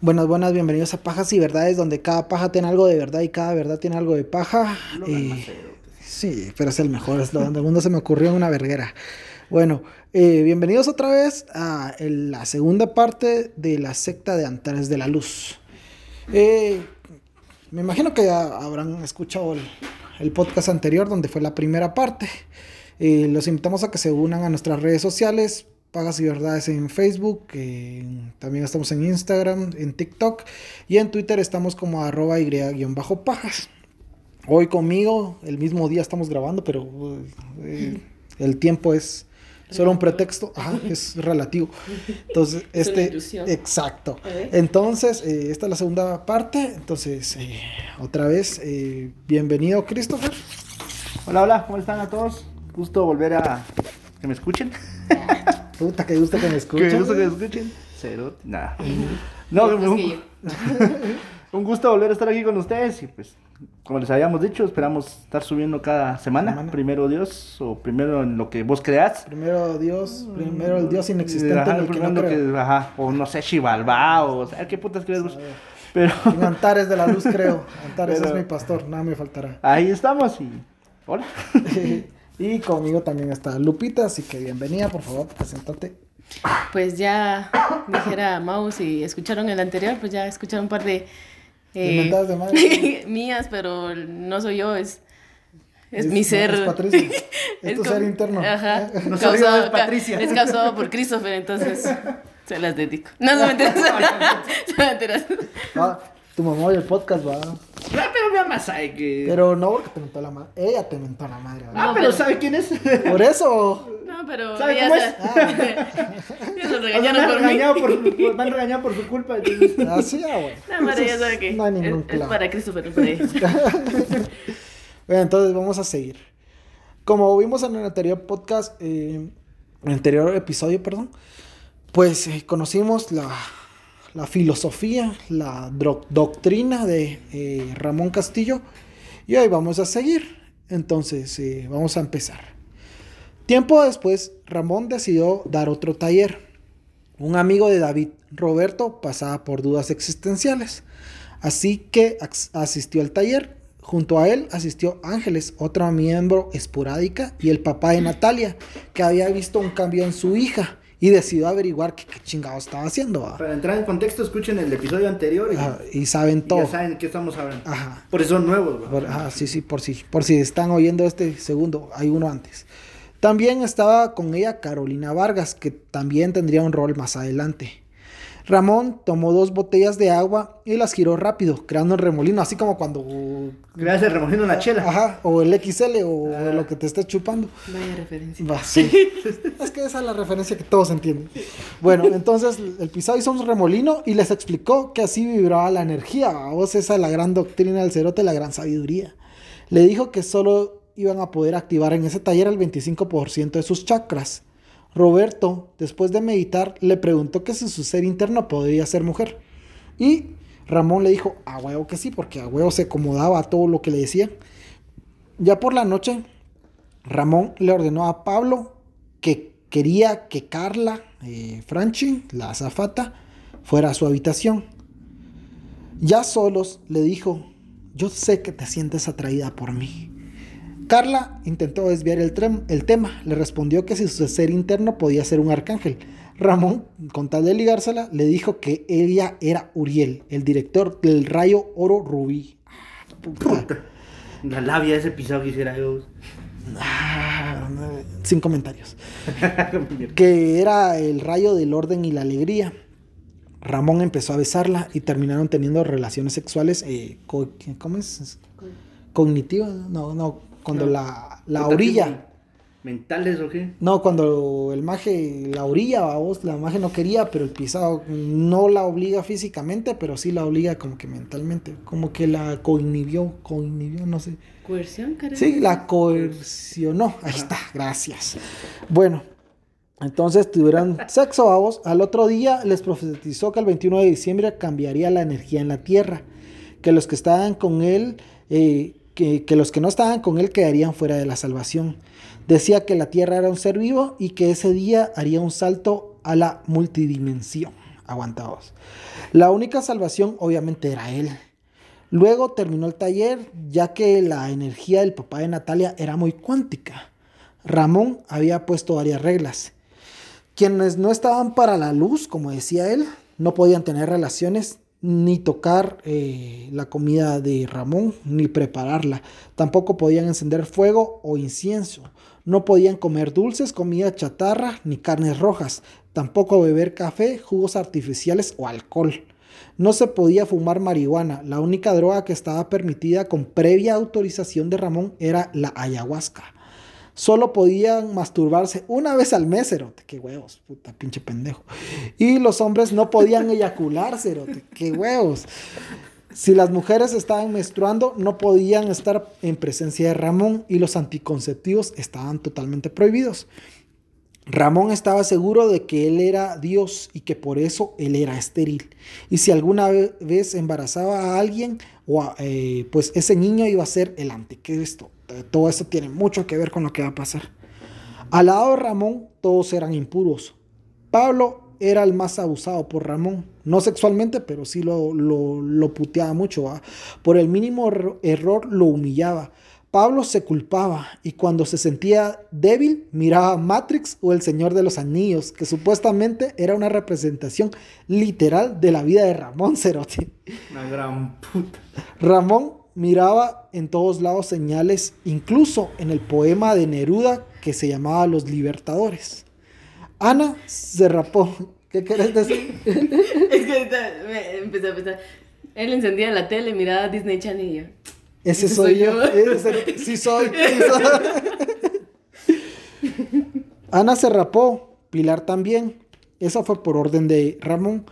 Buenas, buenas, bienvenidos a Pajas y Verdades, donde cada paja tiene algo de verdad y cada verdad tiene algo de paja. Eh, sí, pero es el mejor, es lo donde el mundo se me ocurrió en una verguera. Bueno, eh, bienvenidos otra vez a el- la segunda parte de la secta de Antares de la Luz. Eh, me imagino que ya habrán escuchado el, el podcast anterior, donde fue la primera parte. Eh, los invitamos a que se unan a nuestras redes sociales, Pagas y Verdades en Facebook, en- también estamos en Instagram, en TikTok y en Twitter estamos como arroba y-pajas. Hoy conmigo, el mismo día estamos grabando, pero eh, el tiempo es solo un pretexto, Ajá, es relativo. Entonces, este, exacto. Entonces, eh, esta es la segunda parte. Entonces, eh, otra vez, eh, bienvenido, Christopher. Hola, hola, ¿cómo están a todos? Gusto volver a que me escuchen. Puta, que gusto que me Que escuchen. gusto que me escuchen. Cero, nada. No, un, que gusto volver a estar aquí con ustedes y pues, como les habíamos dicho, esperamos estar subiendo cada semana. Semana. Primero Dios o primero en lo que vos creas. Primero Dios, primero el Dios inexistente Ajá, en el que primero no en lo creo. que- ajá, o no sé, Xibalbá o sea, qué putas crees vos. Pero En Antares de la Luz creo. Antares Pero- es mi pastor, nada me faltará. ahí estamos y hola. Y conmigo también está Lupita, así que bienvenida, por favor, preséntate. Pues ya dijera Maus y escucharon el anterior, pues ya escucharon un par de eh, de madre. mías, pero no soy yo, es, es, Es- mi no, es Patricia. Es tu como- ser interno. Ajá. No Causado- es Patricia. Es causado por Christopher, entonces se las dedico. No, no me enteras. No me enteras. Ah, tu mamá oye el podcast, va. Ah, pero mi mamá sabe que. Pero no porque te mentó la madre. Ella te mentó la madre. ¿va? ah, No, pero pero- ¿sabe quién es? Por eso. No, pero ¿Sabe cómo se- es? ya se me regañaron han por mí. regañado por, por- me han regañado por su culpa. entonces- Así, ah, bueno. No, pero ya sabe que No hay ningún es, es para Christopher, no para ella. Bueno, entonces vamos a seguir. Como vimos en el anterior podcast, eh, en el anterior episodio, perdón, pues eh, conocimos la, la filosofía, la doctrina de eh, Ramón Castillo y hoy vamos a seguir. Entonces, eh, vamos a empezar. Tiempo después, Ramón decidió dar otro taller. Un amigo de David, Roberto, pasaba por dudas existenciales. Así que asistió al taller. Junto a él asistió Ángeles, otra miembro esporádica, y el papá de Natalia, que había visto un cambio en su hija y decidió averiguar qué, qué chingado estaba haciendo. ¿va? Para entrar en contexto, escuchen el episodio anterior y, Ajá, y saben y todo. ya saben qué estamos hablando. Ajá. Por eso son nuevos. Por- ah, sí, sí, por si, por si están oyendo este segundo, hay uno antes. También estaba con ella Carolina Vargas, que también tendría un rol más adelante. Ramón tomó dos botellas de agua y las giró rápido, creando un remolino, así como cuando... Le hace remoliendo una chela. Ajá, o el XL o Ah. lo que te estés chupando. Vaya referencia. Va, sí. es que esa es la referencia que todos entienden. Bueno, entonces el pisado hizo un remolino y les explicó que así vibraba la energía. Vos, esa es la gran doctrina del cerote, la gran sabiduría. Le dijo que solo iban a poder activar en ese taller el 25% de sus chakras. Roberto, después de meditar, le preguntó que si su ser interno podría ser mujer. Y Ramón le dijo, a huevo que sí, porque a huevo se acomodaba a todo lo que le decían. Ya por la noche, Ramón le ordenó a Pablo que quería que Carla eh, Franchi, la azafata, fuera a su habitación. Ya solos le dijo, yo sé que te sientes atraída por mí. Carla intentó desviar el, el tema, le respondió que si su ser interno podía ser un arcángel. Ramón, con tal de ligársela, le dijo que ella era Uriel, el director del rayo oro rubí. Ah, puta. La labia de ese pisado que hiciera yo. Ah, sin comentarios. que era el rayo del orden y la alegría. Ramón empezó a besarla y terminaron teniendo relaciones sexuales. eh, ¿Cómo es? Cognitivas. No, no. Cuando No. la, la orilla. ¿Mentales o qué? No, cuando el maje la orilla, vos, la maje no quería, pero el pisado no la obliga físicamente, pero sí la obliga como que mentalmente. Como que la coinhibió, coinhibió, no sé. ¿Coerción, cara? Sí, la coercionó. Ahí está, gracias. Bueno, entonces tuvieron sexo, vamos. Al otro día les profetizó que el 21 de diciembre cambiaría la energía en la tierra. Que los que estaban con él, eh, que, los que no estaban con él quedarían fuera de la salvación. Decía que la tierra era un ser vivo y que ese día haría un salto a la multidimensión. Aguantados. La única salvación obviamente era él. Luego terminó el taller ya que la energía del papá de Natalia era muy cuántica. Ramón había puesto varias reglas. Quienes no estaban para la luz, como decía él, no podían tener relaciones ni tocar eh, la comida de Ramón, ni prepararla. Tampoco podían encender fuego o incienso. No podían comer dulces, comida chatarra, ni carnes rojas. Tampoco beber café, jugos artificiales o alcohol. No se podía fumar marihuana. La única droga que estaba permitida con previa autorización de Ramón era la ayahuasca. Solo podían masturbarse una vez al mes, cerote. Qué huevos, puta pinche pendejo. Y los hombres no podían eyacular, cerote. Qué huevos. Si las mujeres estaban menstruando, no podían estar en presencia de Ramón y los anticonceptivos estaban totalmente prohibidos. Ramón estaba seguro de que él era Dios y que por eso él era estéril. Y si alguna vez embarazaba a alguien, eh, pues ese niño iba a ser el anticristo. Todo esto tiene mucho que ver con lo que va a pasar. Al lado de Ramón, todos eran impuros. Pablo era el más abusado por Ramón. No sexualmente, pero sí lo, lo, puteaba mucho. Por el mínimo error lo humillaba. Pablo se culpaba y cuando se sentía débil miraba Matrix o El Señor de los Anillos, que supuestamente era una representación literal de la vida de Ramón Cerote. Una gran puta. Ramón miraba en todos lados señales, incluso en el poema de Neruda que se llamaba Los Libertadores. Ana se rapó. ¿Qué querés decir? es que me empecé a pensar. Él encendía la tele, miraba Disney Channel y yo. Ese, soy, yo. sí soy. Sí soy. Ana se rapó, Pilar también. Eso fue por orden de Ramón.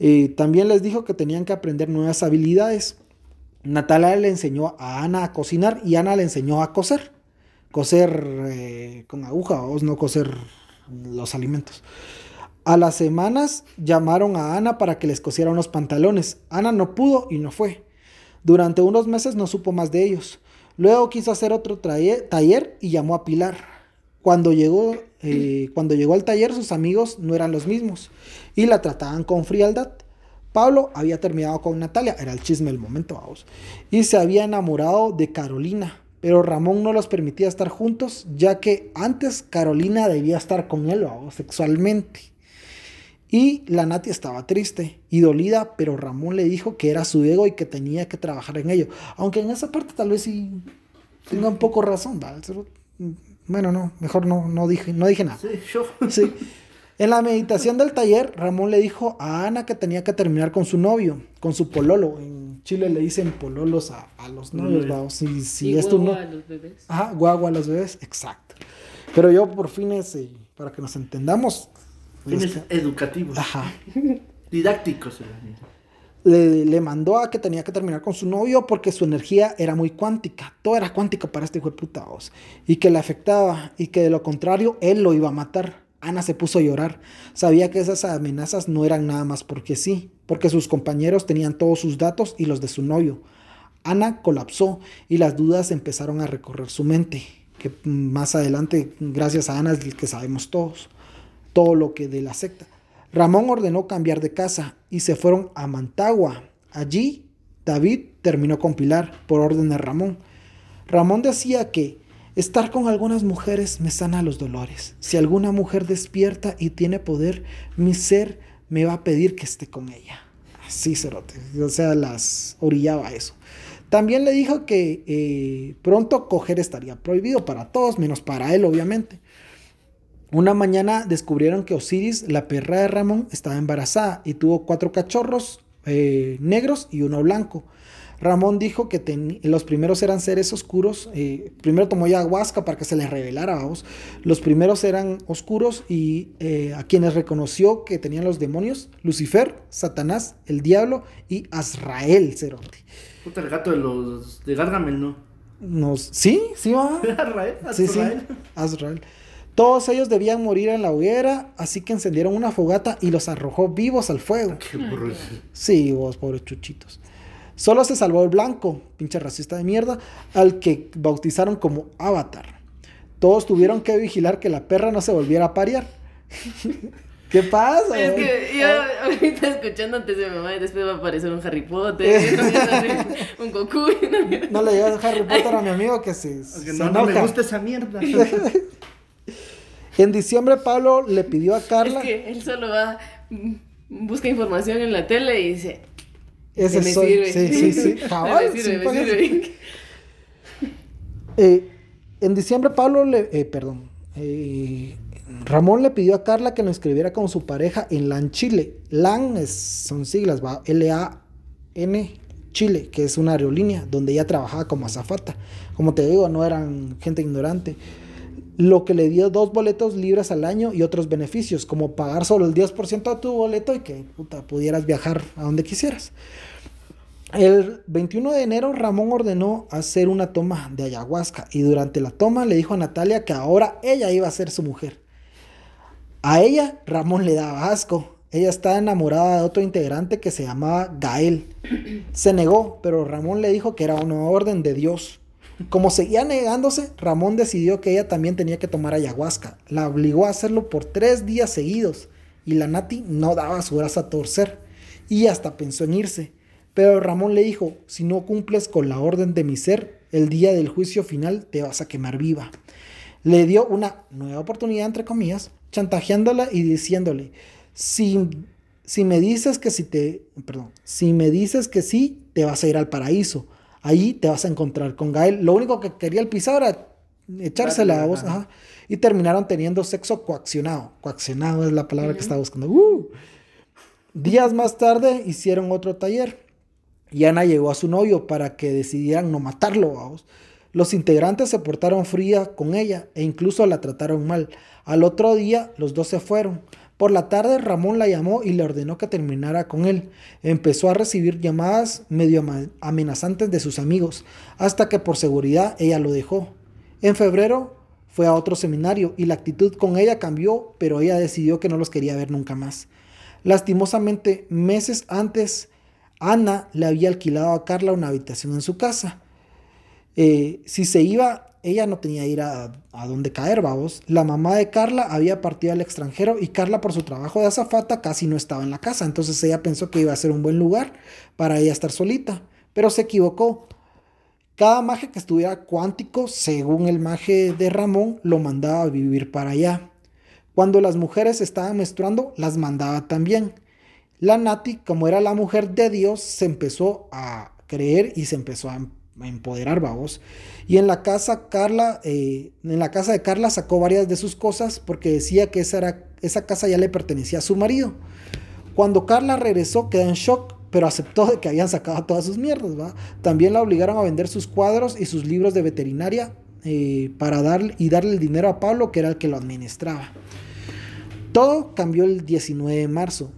Eh, también les dijo que tenían que aprender nuevas habilidades. Natalia le enseñó a Ana a cocinar y Ana le enseñó a coser. Coser eh, con aguja, o no coser los alimentos. A las semanas llamaron a Ana para que les cosiera unos pantalones. Ana no pudo y no fue. Durante unos meses no supo más de ellos. Luego quiso hacer otro taller y llamó a Pilar. Cuando llegó, eh, cuando llegó al taller sus amigos no eran los mismos y la trataban con frialdad. Pablo había terminado con Natalia, era el chisme del momento, vamos, y se había enamorado de Carolina, pero Ramón no los permitía estar juntos, ya que antes Carolina debía estar con él sexualmente. Y la Nati estaba triste y dolida, pero Ramón le dijo que era su ego y que tenía que trabajar en ello. Aunque en esa parte tal vez sí tenga un poco razón, Bueno, no, mejor no, no, dije, no dije nada. Sí, yo. Sí. En la meditación del taller, Ramón le dijo a Ana que tenía que terminar con su novio, con su pololo. En Chile le dicen pololos a, los novios, vamos. Si, si y es no... a los bebés. Ajá, guagua a los bebés, exacto. Pero yo por fines, eh, para que nos entendamos. Fines educativos. Ajá. Didácticos. Le, le, mandó a que tenía que terminar con su novio porque su energía era muy cuántica. Todo era cuántico para este hijo de puta. Y que le afectaba. Y que de lo contrario, él lo iba a matar. Ana se puso a llorar. Sabía que esas amenazas no eran nada más porque sí, porque sus compañeros tenían todos sus datos y los de su novio. Ana colapsó y las dudas empezaron a recorrer su mente, que más adelante, gracias a Ana, es el que sabemos todos, todo lo que de la secta. Ramón ordenó cambiar de casa y se fueron a Mantagua. Allí, David terminó con Pilar por orden de Ramón. Ramón decía que Estar con algunas mujeres me sana los dolores. Si alguna mujer despierta y tiene poder, mi ser me va a pedir que esté con ella. Así, cerote. O sea, las orillaba eso. También le dijo que eh, pronto coger estaría prohibido para todos, menos para él, obviamente. Una mañana descubrieron que Osiris, la perra de Ramón, estaba embarazada y tuvo cuatro cachorros eh, negros y uno blanco. Ramón dijo que los primeros eran seres oscuros. Eh, primero tomó ayahuasca para que se les revelara, vamos. Los primeros eran oscuros y eh, a quienes reconoció que tenían los demonios: Lucifer, Satanás, el diablo y Azrael, Cerote. Puta, el gato de los de Gargamel, ¿no? Nos, sí, sí va. Azrael. Sí, sí, Azrael. Todos ellos debían morir en la hoguera, así que encendieron una fogata y los arrojó vivos al fuego. Qué Sí, vos, pobres chuchitos. Solo se salvó el blanco, pinche racista de mierda, al que bautizaron como Avatar. Todos tuvieron que vigilar que la perra no se volviera a parear. ¿Qué pasa? Es que yo ahorita escuchando antes de mi mamá y después va a aparecer un Harry Potter, un Goku. ¿no? No le digas Harry Potter a mi amigo que se, Que se no, no me gusta esa mierda. En diciembre Pablo le pidió a Es Carla, que él solo va, mm, busca información en la tele y dice, ese me soy, sirve. sí, sí, sí, cabal, me sirve, me sirve. Eh, en diciembre Pablo le, eh, perdón, eh, Ramón le pidió a Carla que lo inscribiera con su pareja en LAN Chile. LAN es- son siglas, va, L-A-N Chile, que es una aerolínea donde ella trabajaba como azafata. Como te digo, no eran gente ignorante. Lo que le dio dos boletos libres al año y otros beneficios, como pagar solo el 10% de tu boleto y que pudieras viajar a donde quisieras. El 21 de enero Ramón ordenó hacer una toma de ayahuasca y durante la toma le dijo a Natalia que ahora ella iba a ser su mujer. A ella Ramón le daba asco. Ella estaba enamorada de otro integrante que se llamaba Gael. Se negó, pero Ramón le dijo que era una orden de Dios. Como seguía negándose, Ramón decidió que ella también tenía que tomar ayahuasca. La obligó a hacerlo por tres días seguidos y la Nati no daba su brazo a torcer y hasta pensó en irse. Pero Ramón le dijo, si no cumples con la orden de mi ser, el día del juicio final te vas a quemar viva. Le dio una nueva oportunidad, entre comillas, chantajeándola y diciéndole, si, si me dices que si te, perdón, si me dices que sí, te vas a ir al paraíso. Ahí te vas a encontrar con Gael. Lo único que quería el pisado era echársela a Darle, vos. ajá. ajá. Y terminaron teniendo sexo coaccionado. Coaccionado es la palabra que estaba buscando. ¡Uh! Días más tarde hicieron otro taller y Ana llegó a su novio para que decidieran no matarlo. vamos. Los integrantes se portaron fría con ella e incluso la trataron mal. Al otro día los dos se fueron. Por la tarde Ramón la llamó y le ordenó que terminara con él. Empezó a recibir llamadas medio amenazantes de sus amigos, hasta que por seguridad ella lo dejó. En febrero fue a otro seminario y la actitud con ella cambió, pero ella decidió que no los quería ver nunca más. Lastimosamente, meses antes, Ana le había alquilado a Carla una habitación en su casa. Eh, si se iba, ella no tenía ir a, a caer, vamos. La mamá de Carla había partido al extranjero y Carla por su trabajo de azafata casi no estaba en la casa. Entonces ella pensó que iba a ser un buen lugar para ella estar solita, pero se equivocó. Cada maje que estuviera cuántico, según el maje de Ramón, lo mandaba a vivir para allá. Cuando las mujeres estaban menstruando, las mandaba también. La Nati, como era la mujer de Dios, se empezó a creer y se empezó a a empoderar, vamos. Y en la casa, Carla, eh, en la casa de Carla sacó varias de sus cosas porque decía que esa, era, esa casa ya le pertenecía a su marido. Cuando Carla regresó, quedó en shock, pero aceptó de que habían sacado todas sus mierdas, ¿va? También la obligaron a vender sus cuadros y sus libros de veterinaria eh, para darle y darle el dinero a Pablo, que era el que lo administraba. Todo cambió el 19 de marzo.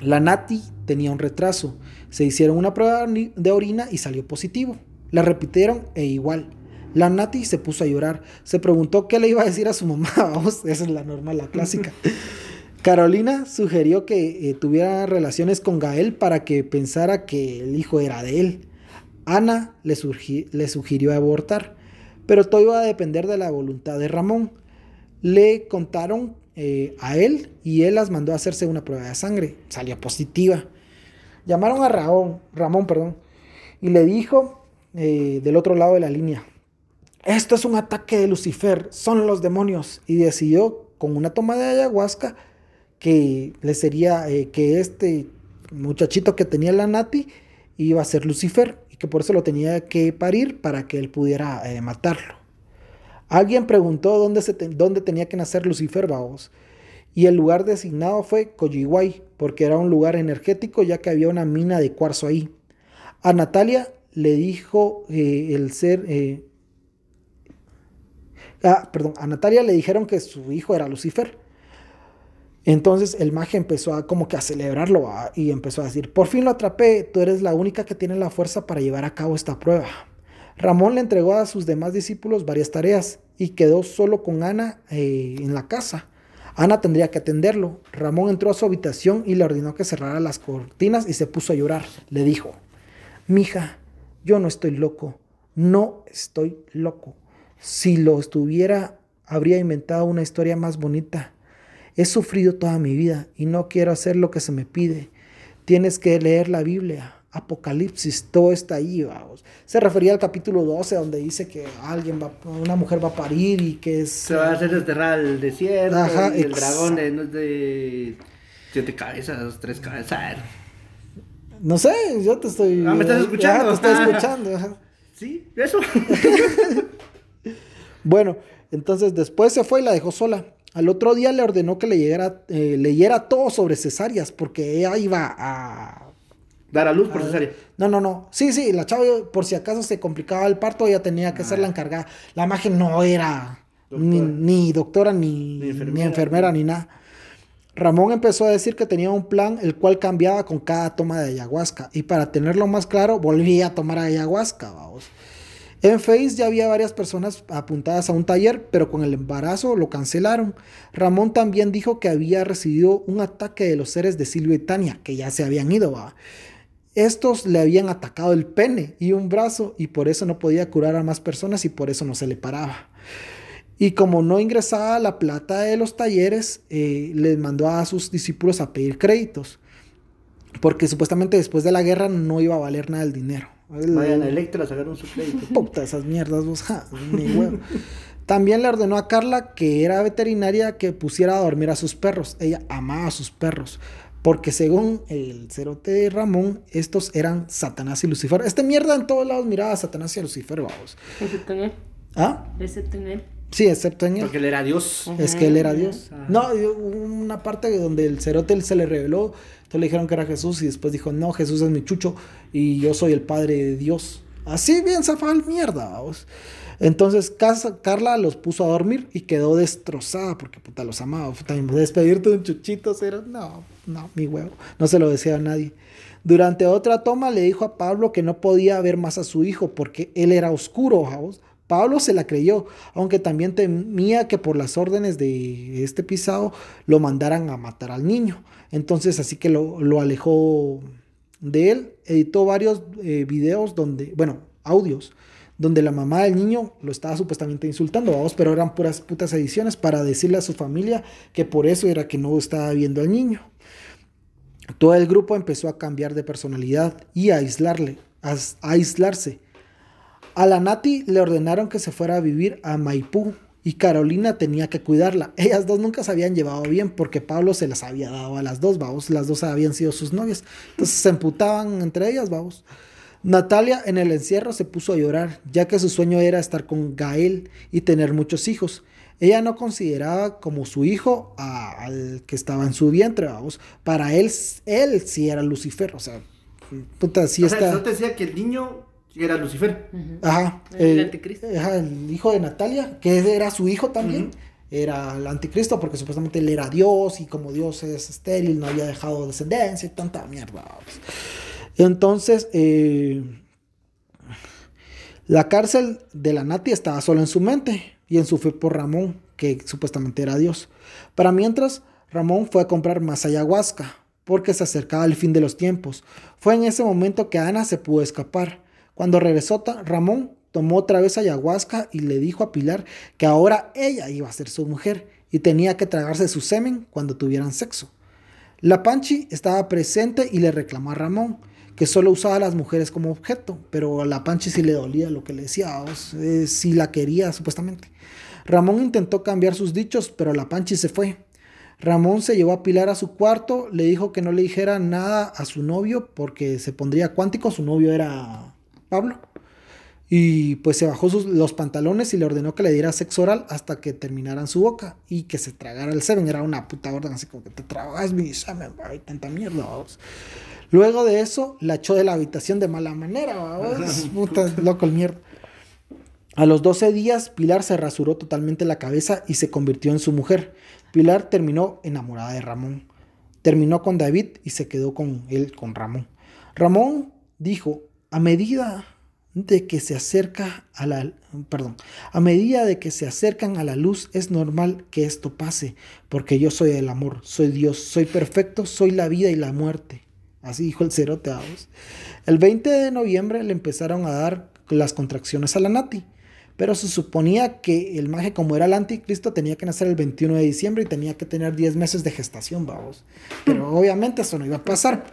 La Nati tenía un retraso. Se hicieron una prueba de orina y salió positivo. La repitieron e igual. La Nati se puso a llorar. Se preguntó qué le iba a decir a su mamá. Vamos, esa es la normal, la clásica. Carolina sugirió que eh, tuviera relaciones con Gael para que pensara que el hijo era de él. Ana le sugirió abortar, pero todo iba a depender de la voluntad de Ramón. Le contaron eh, a él y él las mandó a hacerse una prueba de sangre. Salió positiva. Llamaron a Ramón, Ramón perdón, y le dijo eh, del otro lado de la línea, esto es un ataque de Lucifer, son los demonios. Y decidió con una toma de ayahuasca que le sería eh, que este muchachito que tenía la Nati iba a ser Lucifer y que por eso lo tenía que parir para que él pudiera eh, matarlo. Alguien preguntó dónde, tenía que nacer Lucifer, vamos. Y el lugar designado fue Coyihuay, porque era un lugar energético ya que había una mina de cuarzo ahí. A Natalia le dijo eh, el ser... eh, ah, perdón, a Natalia le dijeron que su hijo era Lucifer. Entonces el maje empezó a como que a celebrarlo ¿va? y empezó a decir, por fin lo atrapé, tú eres la única que tiene la fuerza para llevar a cabo esta prueba. Ramón le entregó a sus demás discípulos varias tareas y quedó solo con Ana eh, en la casa. Ana tendría que atenderlo. Ramón entró a su habitación y le ordenó que cerrara las cortinas y se puso a llorar. Le dijo, mija, yo no estoy loco, no estoy loco. Si lo estuviera, habría inventado una historia más bonita. He sufrido toda mi vida y no quiero hacer lo que se me pide. Tienes que leer la Biblia. Apocalipsis, todo está ahí, vamos. Se refería al capítulo 12, donde dice que alguien va, una mujer va a parir y que es... Se va a hacer desterrar al desierto. Ajá, y el dragón de, no es de siete cabezas, tres cabezas. No sé, yo te estoy... Ah, ¿me estás escuchando? Ajá, te estoy escuchando. ajá. Sí, eso. Bueno, entonces después se fue y la dejó sola. Al otro día le ordenó que le llegara, eh, leyera todo sobre cesáreas, porque ella iba a... Dar a luz por cesárea. No, no, no. Sí, sí, la chava, por si acaso se complicaba el parto, ella tenía que ser la encargada. La imagen no era ni, Doctora. ni doctora, ni, Ni enfermera, ni nada. Ramón empezó a decir que tenía un plan el cual cambiaba con cada toma de ayahuasca. Y para tenerlo más claro, volvía a tomar ayahuasca, vamos. En Face ya había varias personas apuntadas a un taller, pero con el embarazo lo cancelaron. Ramón también dijo que había recibido un ataque de los seres de Silvio y Tania, que ya se habían ido. ¿va? Estos le habían atacado el pene y un brazo y por eso no podía curar a más personas y por eso no se le paraba. Y como no ingresaba la plata de los talleres, eh, les mandó a sus discípulos a pedir créditos. Porque supuestamente después de la guerra no iba a valer nada el dinero. Vayan a Electra a sacar un su crédito. Puta, esas mierdas, vos, ja, ni huevo. También le ordenó a Carla, que era veterinaria, que pusiera a dormir a sus perros. Ella amaba a sus perros. Porque según el cerote de Ramón, estos eran Satanás y Lucifer. Este mierda en todos lados miraba a Satanás y a Lucifer, vamos. Excepto en él. ¿Ah? Excepto en él. Sí, excepto en él. Porque él era Dios. Es que él era Dios. Ajá. No, una parte donde el cerote se le reveló, entonces le dijeron que era Jesús y después dijo, no, Jesús es mi chucho y yo soy el padre de Dios. Así bien zafaba el mierda, vamos. Entonces Casa- Carla los puso a dormir y quedó destrozada porque puta los amaba. Despedirte de un chuchito, era, no, no, mi huevo. No se lo decía a nadie. Durante otra toma le dijo a Pablo que no podía ver más a su hijo porque él era oscuro, vamos. Pablo se la creyó, aunque también temía que por las órdenes de este pisado lo mandaran a matar al niño. Entonces así que lo, lo alejó de él, editó varios eh, videos donde, bueno, audios, donde la mamá del niño lo estaba supuestamente insultando, vamos, pero eran puras putas ediciones para decirle a su familia que por eso era que no estaba viendo al niño. Todo el grupo empezó a cambiar de personalidad y a aislarle, a, aislarse. A la Nati le ordenaron que se fuera a vivir a Maipú y Carolina tenía que cuidarla. Ellas dos nunca se habían llevado bien porque Pablo se las había dado a las dos, vamos. Las dos habían sido sus novias. Entonces se emputaban entre ellas, vamos. Natalia en el encierro se puso a llorar, ya que su sueño era estar con Gael y tener muchos hijos. Ella no consideraba como su hijo a- al que estaba en su vientre, vamos. Para él, él sí era Lucifer, o sea, puta, sí o sea, está. yo te decía que el niño era Lucifer. Ajá. El eh, anticristo. ajá, el hijo de Natalia, que era su hijo también, era el anticristo, porque supuestamente él era Dios, y como Dios es estéril, no había dejado descendencia y tanta mierda. vamos. Entonces, eh, la cárcel de la Nati estaba solo en su mente y en su fe por Ramón, que supuestamente era Dios. Para mientras, Ramón fue a comprar más ayahuasca, porque se acercaba el fin de los tiempos. Fue en ese momento que Ana se pudo escapar. Cuando regresó, Ramón tomó otra vez ayahuasca y le dijo a Pilar que ahora ella iba a ser su mujer y tenía que tragarse su semen cuando tuvieran sexo. La Panchi estaba presente y le reclamó a Ramón que solo usaba a las mujeres como objeto, pero a la Panchi sí le dolía lo que le decía, o sí la quería supuestamente. Ramón intentó cambiar sus dichos, pero la Panchi se fue. Ramón se llevó a Pilar a su cuarto, le dijo que no le dijera nada a su novio porque se pondría cuántico, su novio era Pablo. Y pues se bajó sus- los pantalones y le ordenó que le diera sexo oral hasta que terminaran su boca y que se tragara el semen. Era una puta orden así como que te tragas mi semen, ay, tanta mierda, vamos. Luego de eso, la echó de la habitación de mala manera, vamos. Puta, loco el mierda. A los 12 días, Pilar se rasuró totalmente la cabeza y se convirtió en su mujer. Pilar terminó enamorada de Ramón. Terminó con David y se quedó con él, con Ramón. Ramón dijo, a medida de que se acerca a la, perdón, a medida de que se acercan a la luz es normal que esto pase, porque yo soy el amor, soy Dios, soy perfecto, soy la vida y la muerte. Así dijo el cerote. El 20 de noviembre le empezaron a dar las contracciones a la Nati, Pero se suponía que el maje, como era el anticristo, tenía que nacer el 21 de diciembre y tenía que tener 10 meses de gestación, vamos. Pero obviamente eso no iba a pasar.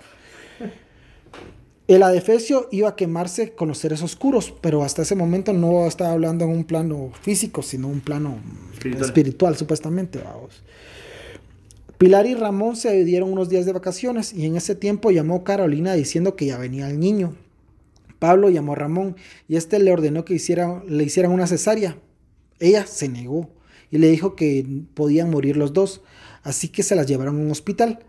El adefesio iba a quemarse con los seres oscuros, pero hasta ese momento no estaba hablando en un plano físico, sino un plano espiritual, espiritual supuestamente, vamos. Pilar y Ramón se dieron unos días de vacaciones y en ese tiempo llamó Carolina diciendo que ya venía el niño. Pablo llamó a Ramón y este le ordenó que hiciera, le hicieran una cesárea. Ella se negó y le dijo que podían morir los dos, así que se las llevaron a un hospital.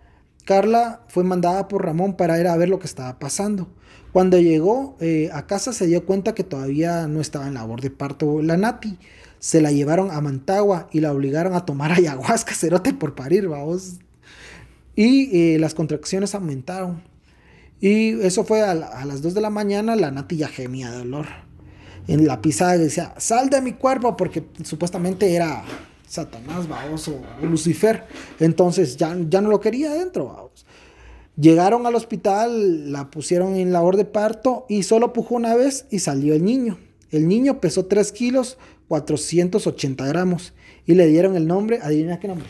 Carla fue mandada por Ramón para ir a ver lo que estaba pasando. Cuando llegó eh, a casa se dio cuenta que todavía no estaba en labor de parto la Nati se la llevaron a Mantagua y la obligaron a tomar ayahuasca, cerote, por parir, vamos. Y eh, las contracciones aumentaron. Y eso fue a, las 2 de la mañana, la Nati ya gemía de dolor. En la pisada decía, sal de mi cuerpo, porque supuestamente era Satanás, vamos, o Lucifer. Entonces ya, ya no lo quería adentro, vamos. Llegaron al hospital, la pusieron en labor de parto y solo pujó una vez y salió el niño. El niño pesó 3 kilos, 480 gramos. Y le dieron el nombre, adivina qué nombre.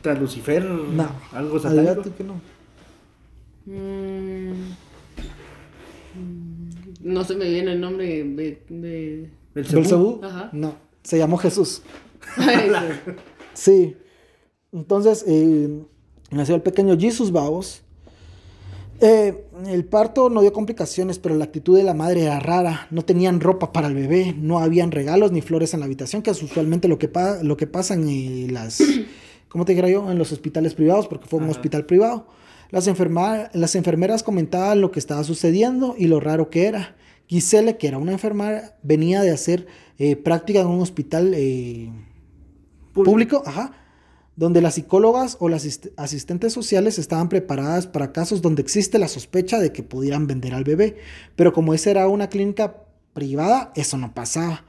¿Tras Lucifer? No. ¿Algo satánico? que no. Mm, no se me viene el nombre de... de... ¿Belcebú? Ajá. No, se llamó Jesús. sí. Entonces, eh, nació el pequeño Jesús Babos. Eh, el parto no dio complicaciones, pero la actitud de la madre era rara. No tenían ropa para el bebé, no habían regalos ni flores en la habitación, que es usualmente lo que, lo que pasa en eh, las, ¿cómo te diría yo? En los hospitales privados, porque fue un hospital privado. Las, las enfermeras comentaban lo que estaba sucediendo y lo raro que era. Gisele, que era una enfermera, venía de hacer eh, práctica en un hospital público, público ajá, donde las psicólogas o las asistentes sociales estaban preparadas para casos donde existe la sospecha de que pudieran vender al bebé, pero como esa era una clínica privada, eso no pasaba.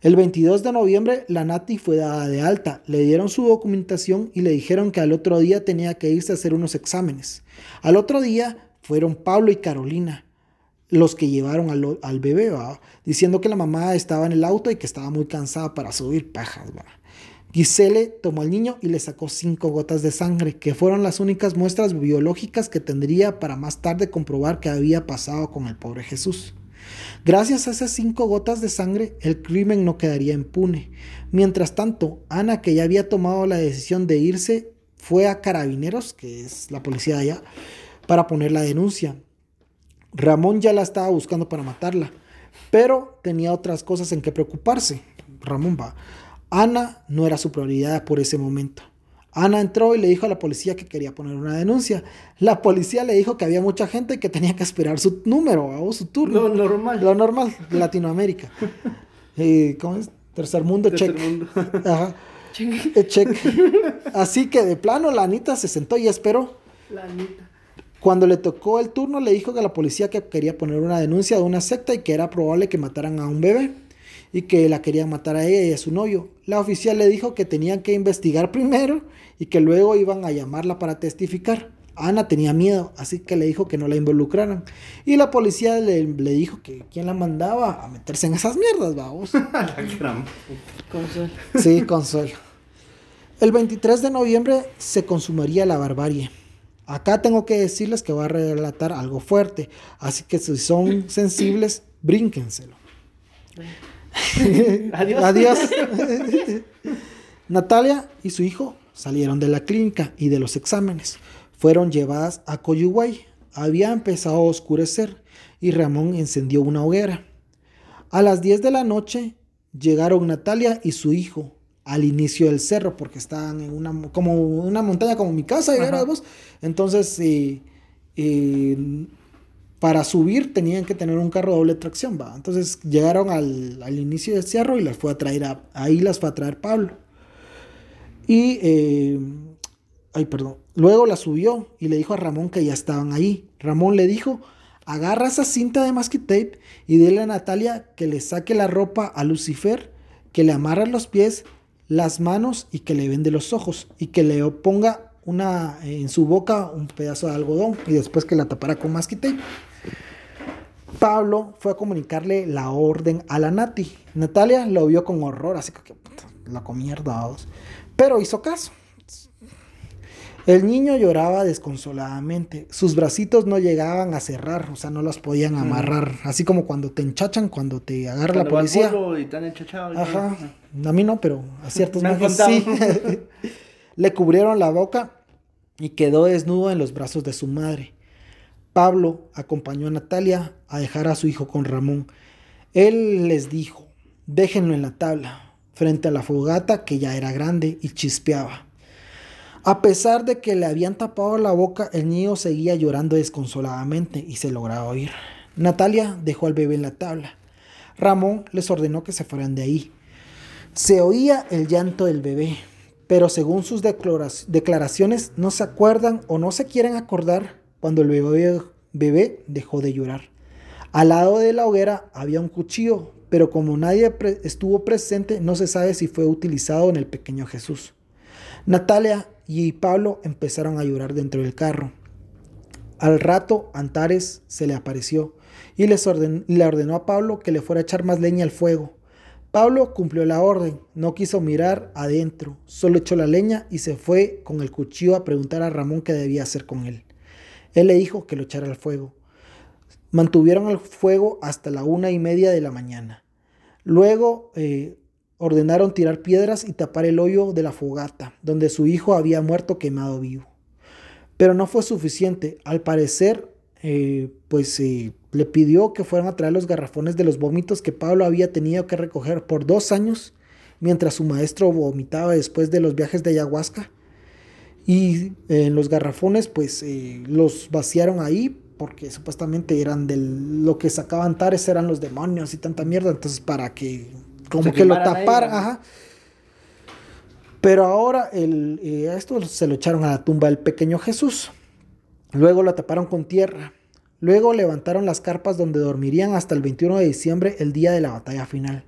El 22 de noviembre la Nati fue dada de alta, le dieron su documentación y le dijeron que al otro día tenía que irse a hacer unos exámenes. Al otro día fueron Pablo y Carolina los que llevaron al, bebé, diciendo que la mamá estaba en el auto y que estaba muy cansada para subir pajas. Gisele tomó al niño y le sacó cinco gotas de sangre, que fueron las únicas muestras biológicas que tendría para más tarde comprobar qué había pasado con el pobre Jesús. Gracias a esas cinco gotas de sangre, el crimen no quedaría impune. Mientras tanto, Ana, que ya había tomado la decisión de irse, fue a Carabineros, que es la policía de allá, para poner la denuncia. Ramón ya la estaba buscando para matarla, pero tenía otras cosas en que preocuparse. Ramón va. Ana no era su prioridad por ese momento. Ana entró y le dijo a la policía que quería poner una denuncia. La policía le dijo que había mucha gente y que tenía que esperar su número o su turno. Lo normal. Lo normal, Latinoamérica. Eh, ¿Cómo es? Tercer mundo, Tercer Mundo. Ajá. Eh, check. Así que de plano la Anita se sentó y esperó. La Anita. Cuando le tocó el turno le dijo que la policía que quería poner una denuncia de una secta y que era probable que mataran a un bebé y que la querían matar a ella y a su novio. La oficial le dijo que tenían que investigar primero y que luego iban a llamarla para testificar. Ana tenía miedo, así que le dijo que no la involucraran. Y la policía le, dijo que quién la mandaba a meterse en esas mierdas, vamos. Consol. Sí, consol. El 23 de noviembre se consumaría la barbarie. Acá tengo que decirles que voy a relatar algo fuerte, así que si son sensibles, brínquenselo. Adiós. Adiós. Natalia y su hijo salieron de la clínica y de los exámenes. Fueron llevadas a Coyuguay. Había empezado a oscurecer y Ramón encendió una hoguera. A las 10 de la noche llegaron Natalia y su hijo al inicio del cerro porque estaban en una como una montaña como mi casa entonces eh, eh, para subir tenían que tener un carro doble tracción, ¿va? Entonces llegaron al, inicio del cerro y las fue a traer, a, ahí las fue a traer Pablo. Y, eh, ay, perdón, luego la subió y le dijo a Ramón que ya estaban ahí. Ramón le dijo, agarra esa cinta de masking tape y dile a Natalia que le saque la ropa a Lucifer, que le amarre los pies, las manos y que le vende los ojos y que le ponga una en su boca un pedazo de algodón y después que la tapara con tape. Pablo fue a comunicarle la orden a la Nati. Natalia lo vio con horror, así que la vamos. Pero hizo caso. El niño lloraba desconsoladamente. Sus bracitos no llegaban a cerrar, o sea, no los podían amarrar. Así como cuando te enchachan, cuando te agarra la Cuando policía. pueblo y te han enchachado y todo. Ajá. A mí no, pero a ciertos contado. sí. Le cubrieron la boca y quedó desnudo en los brazos de su madre. Pablo acompañó a Natalia a dejar a su hijo con Ramón. Él les dijo, déjenlo en la tabla, frente a la fogata que ya era grande y chispeaba. A pesar de que le habían tapado la boca, el niño seguía llorando desconsoladamente y se lograba oír. Natalia dejó al bebé en la tabla. Ramón les ordenó que se fueran de ahí. Se oía el llanto del bebé, pero según sus declara- declaraciones no se acuerdan o no se quieren acordar cuando el bebé, dejó de llorar. Al lado de la hoguera había un cuchillo, pero como nadie estuvo presente, no se sabe si fue utilizado en el pequeño Jesús. Natalia y Pablo empezaron a llorar dentro del carro. Al rato, Antares se le apareció y les le ordenó a Pablo que le fuera a echar más leña al fuego. Pablo cumplió la orden, no quiso mirar adentro, solo echó la leña y se fue con el cuchillo a preguntar a Ramón qué debía hacer con él. Él le dijo que lo echara al fuego. Mantuvieron el fuego hasta la una y media de la mañana. Luego eh, ordenaron tirar piedras y tapar el hoyo de la fogata, donde su hijo había muerto quemado vivo. Pero no fue suficiente. Al parecer, eh, pues eh, le pidió que fueran a traer los garrafones de los vómitos que Pablo había tenido que recoger por dos años mientras su maestro vomitaba después de los viajes de ayahuasca. Y eh, los garrafones, pues eh, los vaciaron ahí porque supuestamente eran de lo que sacaban Tares eran los demonios y tanta mierda. Entonces, para que como que lo ahí, taparan, ajá. Pero ahora el, eh, esto se lo echaron a la tumba del pequeño Jesús. Luego lo taparon con tierra. Luego levantaron las carpas donde dormirían hasta el 21 de diciembre, el día de la batalla final.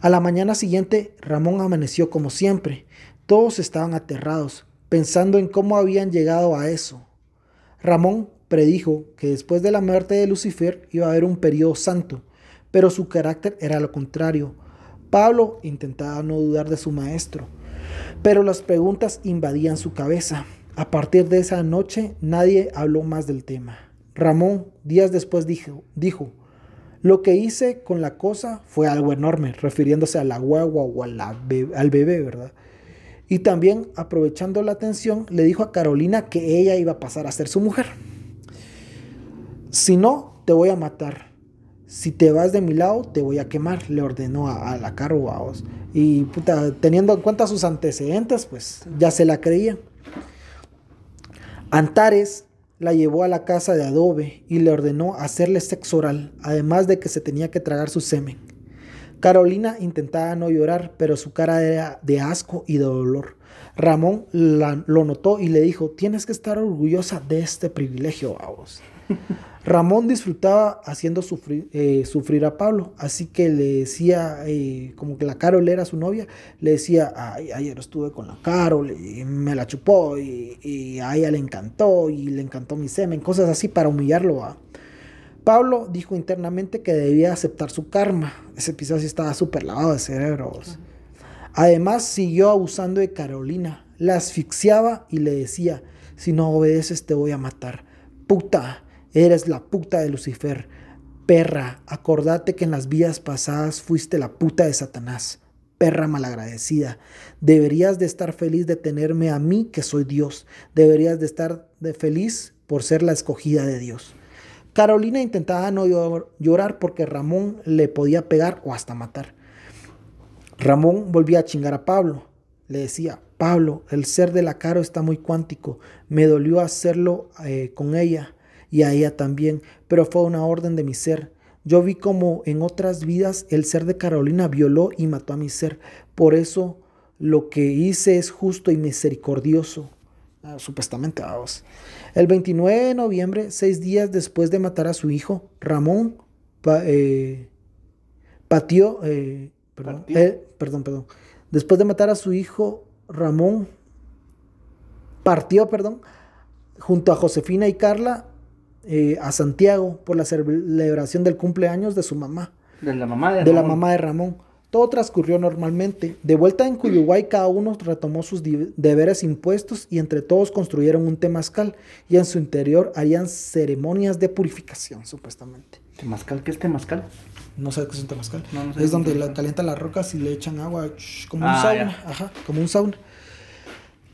A la mañana siguiente, Ramón amaneció como siempre. Todos estaban aterrados, pensando en cómo habían llegado a eso. Ramón predijo que después de la muerte de Lucifer iba a haber un periodo santo, pero su carácter era lo contrario. Pablo intentaba no dudar de su maestro, pero las preguntas invadían su cabeza. A partir de esa noche nadie habló más del tema. Ramón días después dijo, dijo, lo que hice con la cosa fue algo enorme, refiriéndose a la guagua o al bebé, ¿verdad? Y también, aprovechando la atención, le dijo a Carolina que ella iba a pasar a ser su mujer. Si no, te voy a matar. Si te vas de mi lado, te voy a quemar, le ordenó a, a la Caro. Y puta, teniendo en cuenta sus antecedentes, pues ya se la creía. Antares la llevó a la casa de adobe y le ordenó hacerle sexo oral, además de que se tenía que tragar su semen. Carolina intentaba no llorar, pero su cara era de asco y de dolor. Ramón la- lo notó y le dijo, tienes que estar orgullosa de este privilegio, vamos. Ramón disfrutaba haciendo sufrir, eh, sufrir a Pablo, así que le decía, eh, como que la Carol era su novia, le decía, "Ay, ayer estuve con la Carol y me la chupó y, y a ella le encantó y le encantó mi semen, cosas así para humillarlo. ¿va? Pablo dijo internamente que debía aceptar su karma. Ese sí estaba súper lavado de cerebros. Además, siguió abusando de Carolina. La asfixiaba y le decía, si no obedeces te voy a matar. Puta, eres la puta de Lucifer. Perra, acordate que en las vidas pasadas fuiste la puta de Satanás. Perra malagradecida. Deberías de estar feliz de tenerme a mí que soy Dios. Deberías de estar de feliz por ser la escogida de Dios. Carolina intentaba no llor- llorar porque Ramón le podía pegar o hasta matar. Ramón volvía a chingar a Pablo. Le decía, Pablo, el ser de la Caro está muy cuántico. Me dolió hacerlo eh, con ella y a ella también, pero fue una orden de mi ser. Yo vi como en otras vidas el ser de Carolina violó y mató a mi ser. Por eso lo que hice es justo y misericordioso. Ah, supuestamente, vamos. El 29 de noviembre, seis días después de matar a su hijo, Ramón pa- eh, eh, perdón, Partió. eh, perdón, perdón. Después de matar a su hijo, Ramón partió, perdón, junto a Josefina y Carla eh, a Santiago por la celebración del cumpleaños de su mamá, De la mamá de, de la Ramón. mamá de Ramón. Todo transcurrió normalmente. De vuelta en Cuyuguay, cada uno retomó sus deberes impuestos y entre todos construyeron un temazcal y en su interior harían ceremonias de purificación, supuestamente. ¿Temazcal? ¿Qué es temazcal? No sé qué es un temazcal. No, no sé es donde la, calientan las rocas y le echan agua, como un Ah, sauna. ya. Ajá, como un sauna.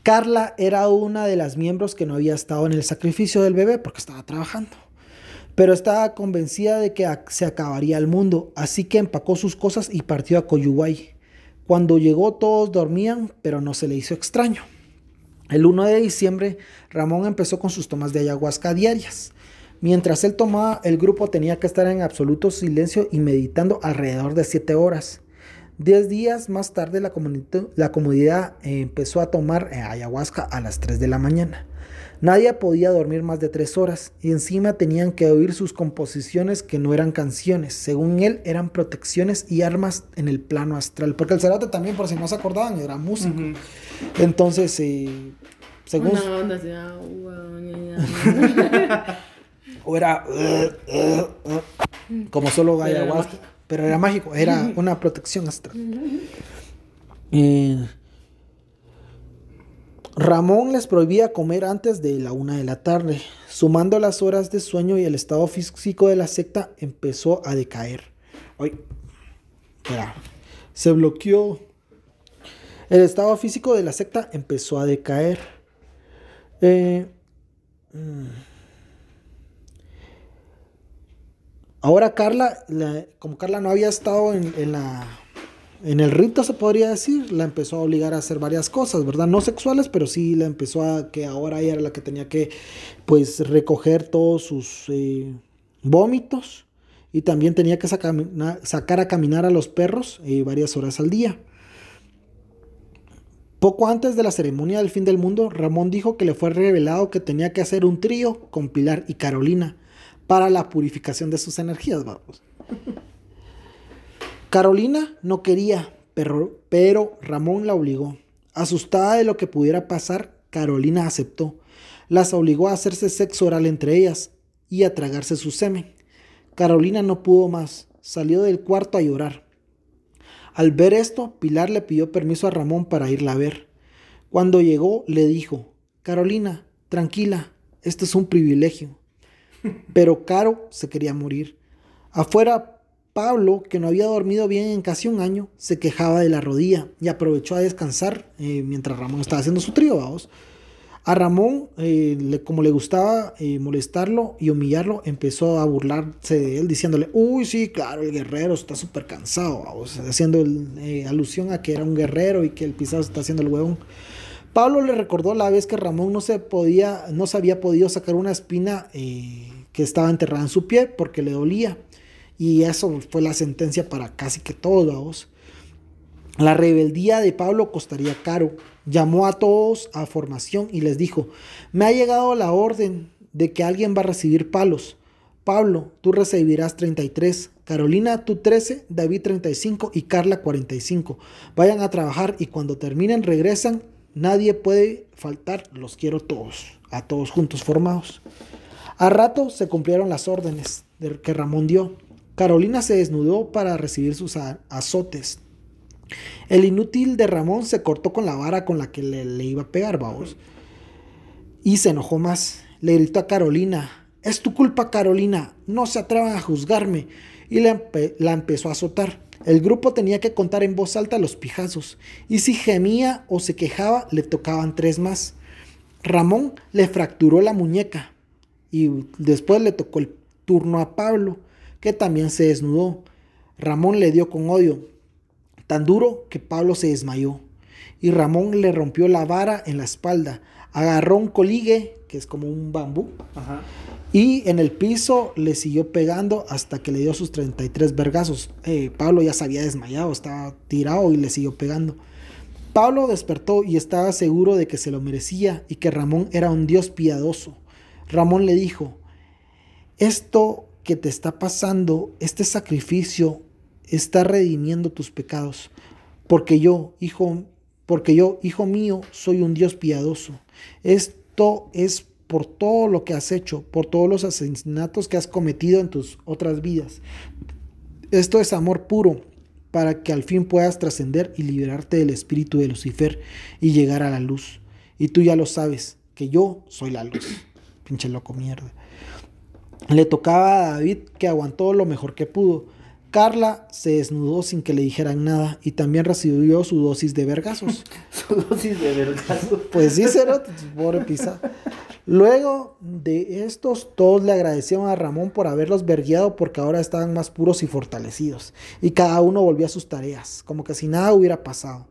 Carla era una de las miembros que no había estado en el sacrificio del bebé porque estaba trabajando. Pero estaba convencida de que se acabaría el mundo, así que empacó sus cosas y partió a Coyuguay. Cuando llegó todos dormían, pero no se le hizo extraño. El 1 de diciembre, Ramón empezó con sus tomas de ayahuasca diarias. Mientras él tomaba, el grupo tenía que estar en absoluto silencio y meditando alrededor de 7 horas. Diez días más tarde, la, la comunidad eh, empezó a tomar eh, ayahuasca a las 3 de la mañana. Nadie podía dormir más de 3 horas y encima tenían que oír sus composiciones que no eran canciones. Según él, eran protecciones y armas en el plano astral. Porque el cerote también, por si no se acordaban, era músico. Entonces, eh, según... Una onda así, ah, ña. O era uh, uh, uh, como solo ayahuasca. Pero era mágico, era una protección astral. Eh, Ramón les prohibía comer antes de la una de la tarde. Sumando las horas de sueño y el estado físico de la secta empezó a decaer. Ay, espera, se bloqueó. El estado físico de la secta empezó a decaer. Eh, mm. Ahora Carla, la- como Carla no había estado en, la, en el rito, se podría decir, la empezó a obligar a hacer varias cosas, ¿verdad? No sexuales, pero sí la empezó a que ahora ella era la que tenía que, pues, recoger todos sus eh, vómitos y también tenía que sacar, sacar a caminar a los perros eh, varias horas al día. Poco antes de la ceremonia del fin del mundo, Ramón dijo que le fue revelado que tenía que hacer un trío con Pilar y Carolina para la purificación de sus energías, vamos. Carolina no quería, pero, Ramón la obligó. Asustada de lo que pudiera pasar, Carolina aceptó. Las obligó a hacerse sexo oral entre ellas y a tragarse su semen. Carolina no pudo más, salió del cuarto a llorar. Al ver esto, Pilar le pidió permiso a Ramón para irla a ver. Cuando llegó, le dijo, Carolina, tranquila, esto es un privilegio. Pero Caro se quería morir. Afuera, Pablo, que no había dormido bien en casi un año, se quejaba de la rodilla y aprovechó a descansar eh, mientras Ramón estaba haciendo su trío. A Ramón, eh, le- como le gustaba eh, molestarlo y humillarlo, empezó a burlarse de él, diciéndole, uy, sí, claro, el guerrero está súper cansado, vamos", haciendo alusión a que era un guerrero y que el pisado está haciendo el huevón. Pablo le recordó la vez que Ramón no se podía, no se había podido sacar una espina que estaba enterrada en su pie porque le dolía. Y eso fue la sentencia para casi que todos. La rebeldía de Pablo costaría caro. Llamó a todos a formación y les dijo, me ha llegado la orden de que alguien va a recibir palos. Pablo, tú recibirás 33, Carolina, tú 13, David 35 y Carla 45. Vayan a trabajar y cuando terminen regresan. Nadie puede faltar, los quiero todos, a todos juntos formados. A rato se cumplieron las órdenes de- que Ramón dio. Carolina se desnudó para recibir sus azotes. El inútil de Ramón se cortó con la vara con la que le, iba a pegar, vamos. Y se enojó más. Le gritó a Carolina, es tu culpa Carolina, no se atrevan a juzgarme. Y la, la empezó a azotar. El grupo tenía que contar en voz alta los pijazos. Y si gemía o se quejaba, le tocaban tres más. Ramón le fracturó la muñeca. Y después le tocó el turno a Pablo, que también se desnudó. Ramón le dio con odio, tan duro que Pablo se desmayó. Y Ramón le rompió la vara en la espalda. Agarró un coligue, que es como un bambú, Ajá. y en el piso le siguió pegando hasta que le dio sus 33 vergazos. Eh, Pablo ya se había desmayado, estaba tirado y le siguió pegando. Pablo despertó y estaba seguro de que se lo merecía y que Ramón era un dios piadoso. Ramón le dijo, esto que te está pasando, este sacrificio, está redimiendo tus pecados, porque yo, hijo, porque yo, hijo mío, soy un Dios piadoso. Esto es por todo lo que has hecho, por todos los asesinatos que has cometido en tus otras vidas. Esto es amor puro, para que al fin puedas trascender y liberarte del espíritu de Lucifer y llegar a la luz. Y tú ya lo sabes, que yo soy la luz. Pinche loco mierda. Le tocaba a David que aguantó lo mejor que pudo. Carla se desnudó sin que le dijeran nada y también recibió su dosis de vergazos. Su dosis de vergazo. Pues sí, Cerote, pobre pisa. Luego de estos, todos le agradecieron a Ramón por haberlos vergueado porque ahora estaban más puros y fortalecidos. Y cada uno volvió a sus tareas, como que si nada hubiera pasado.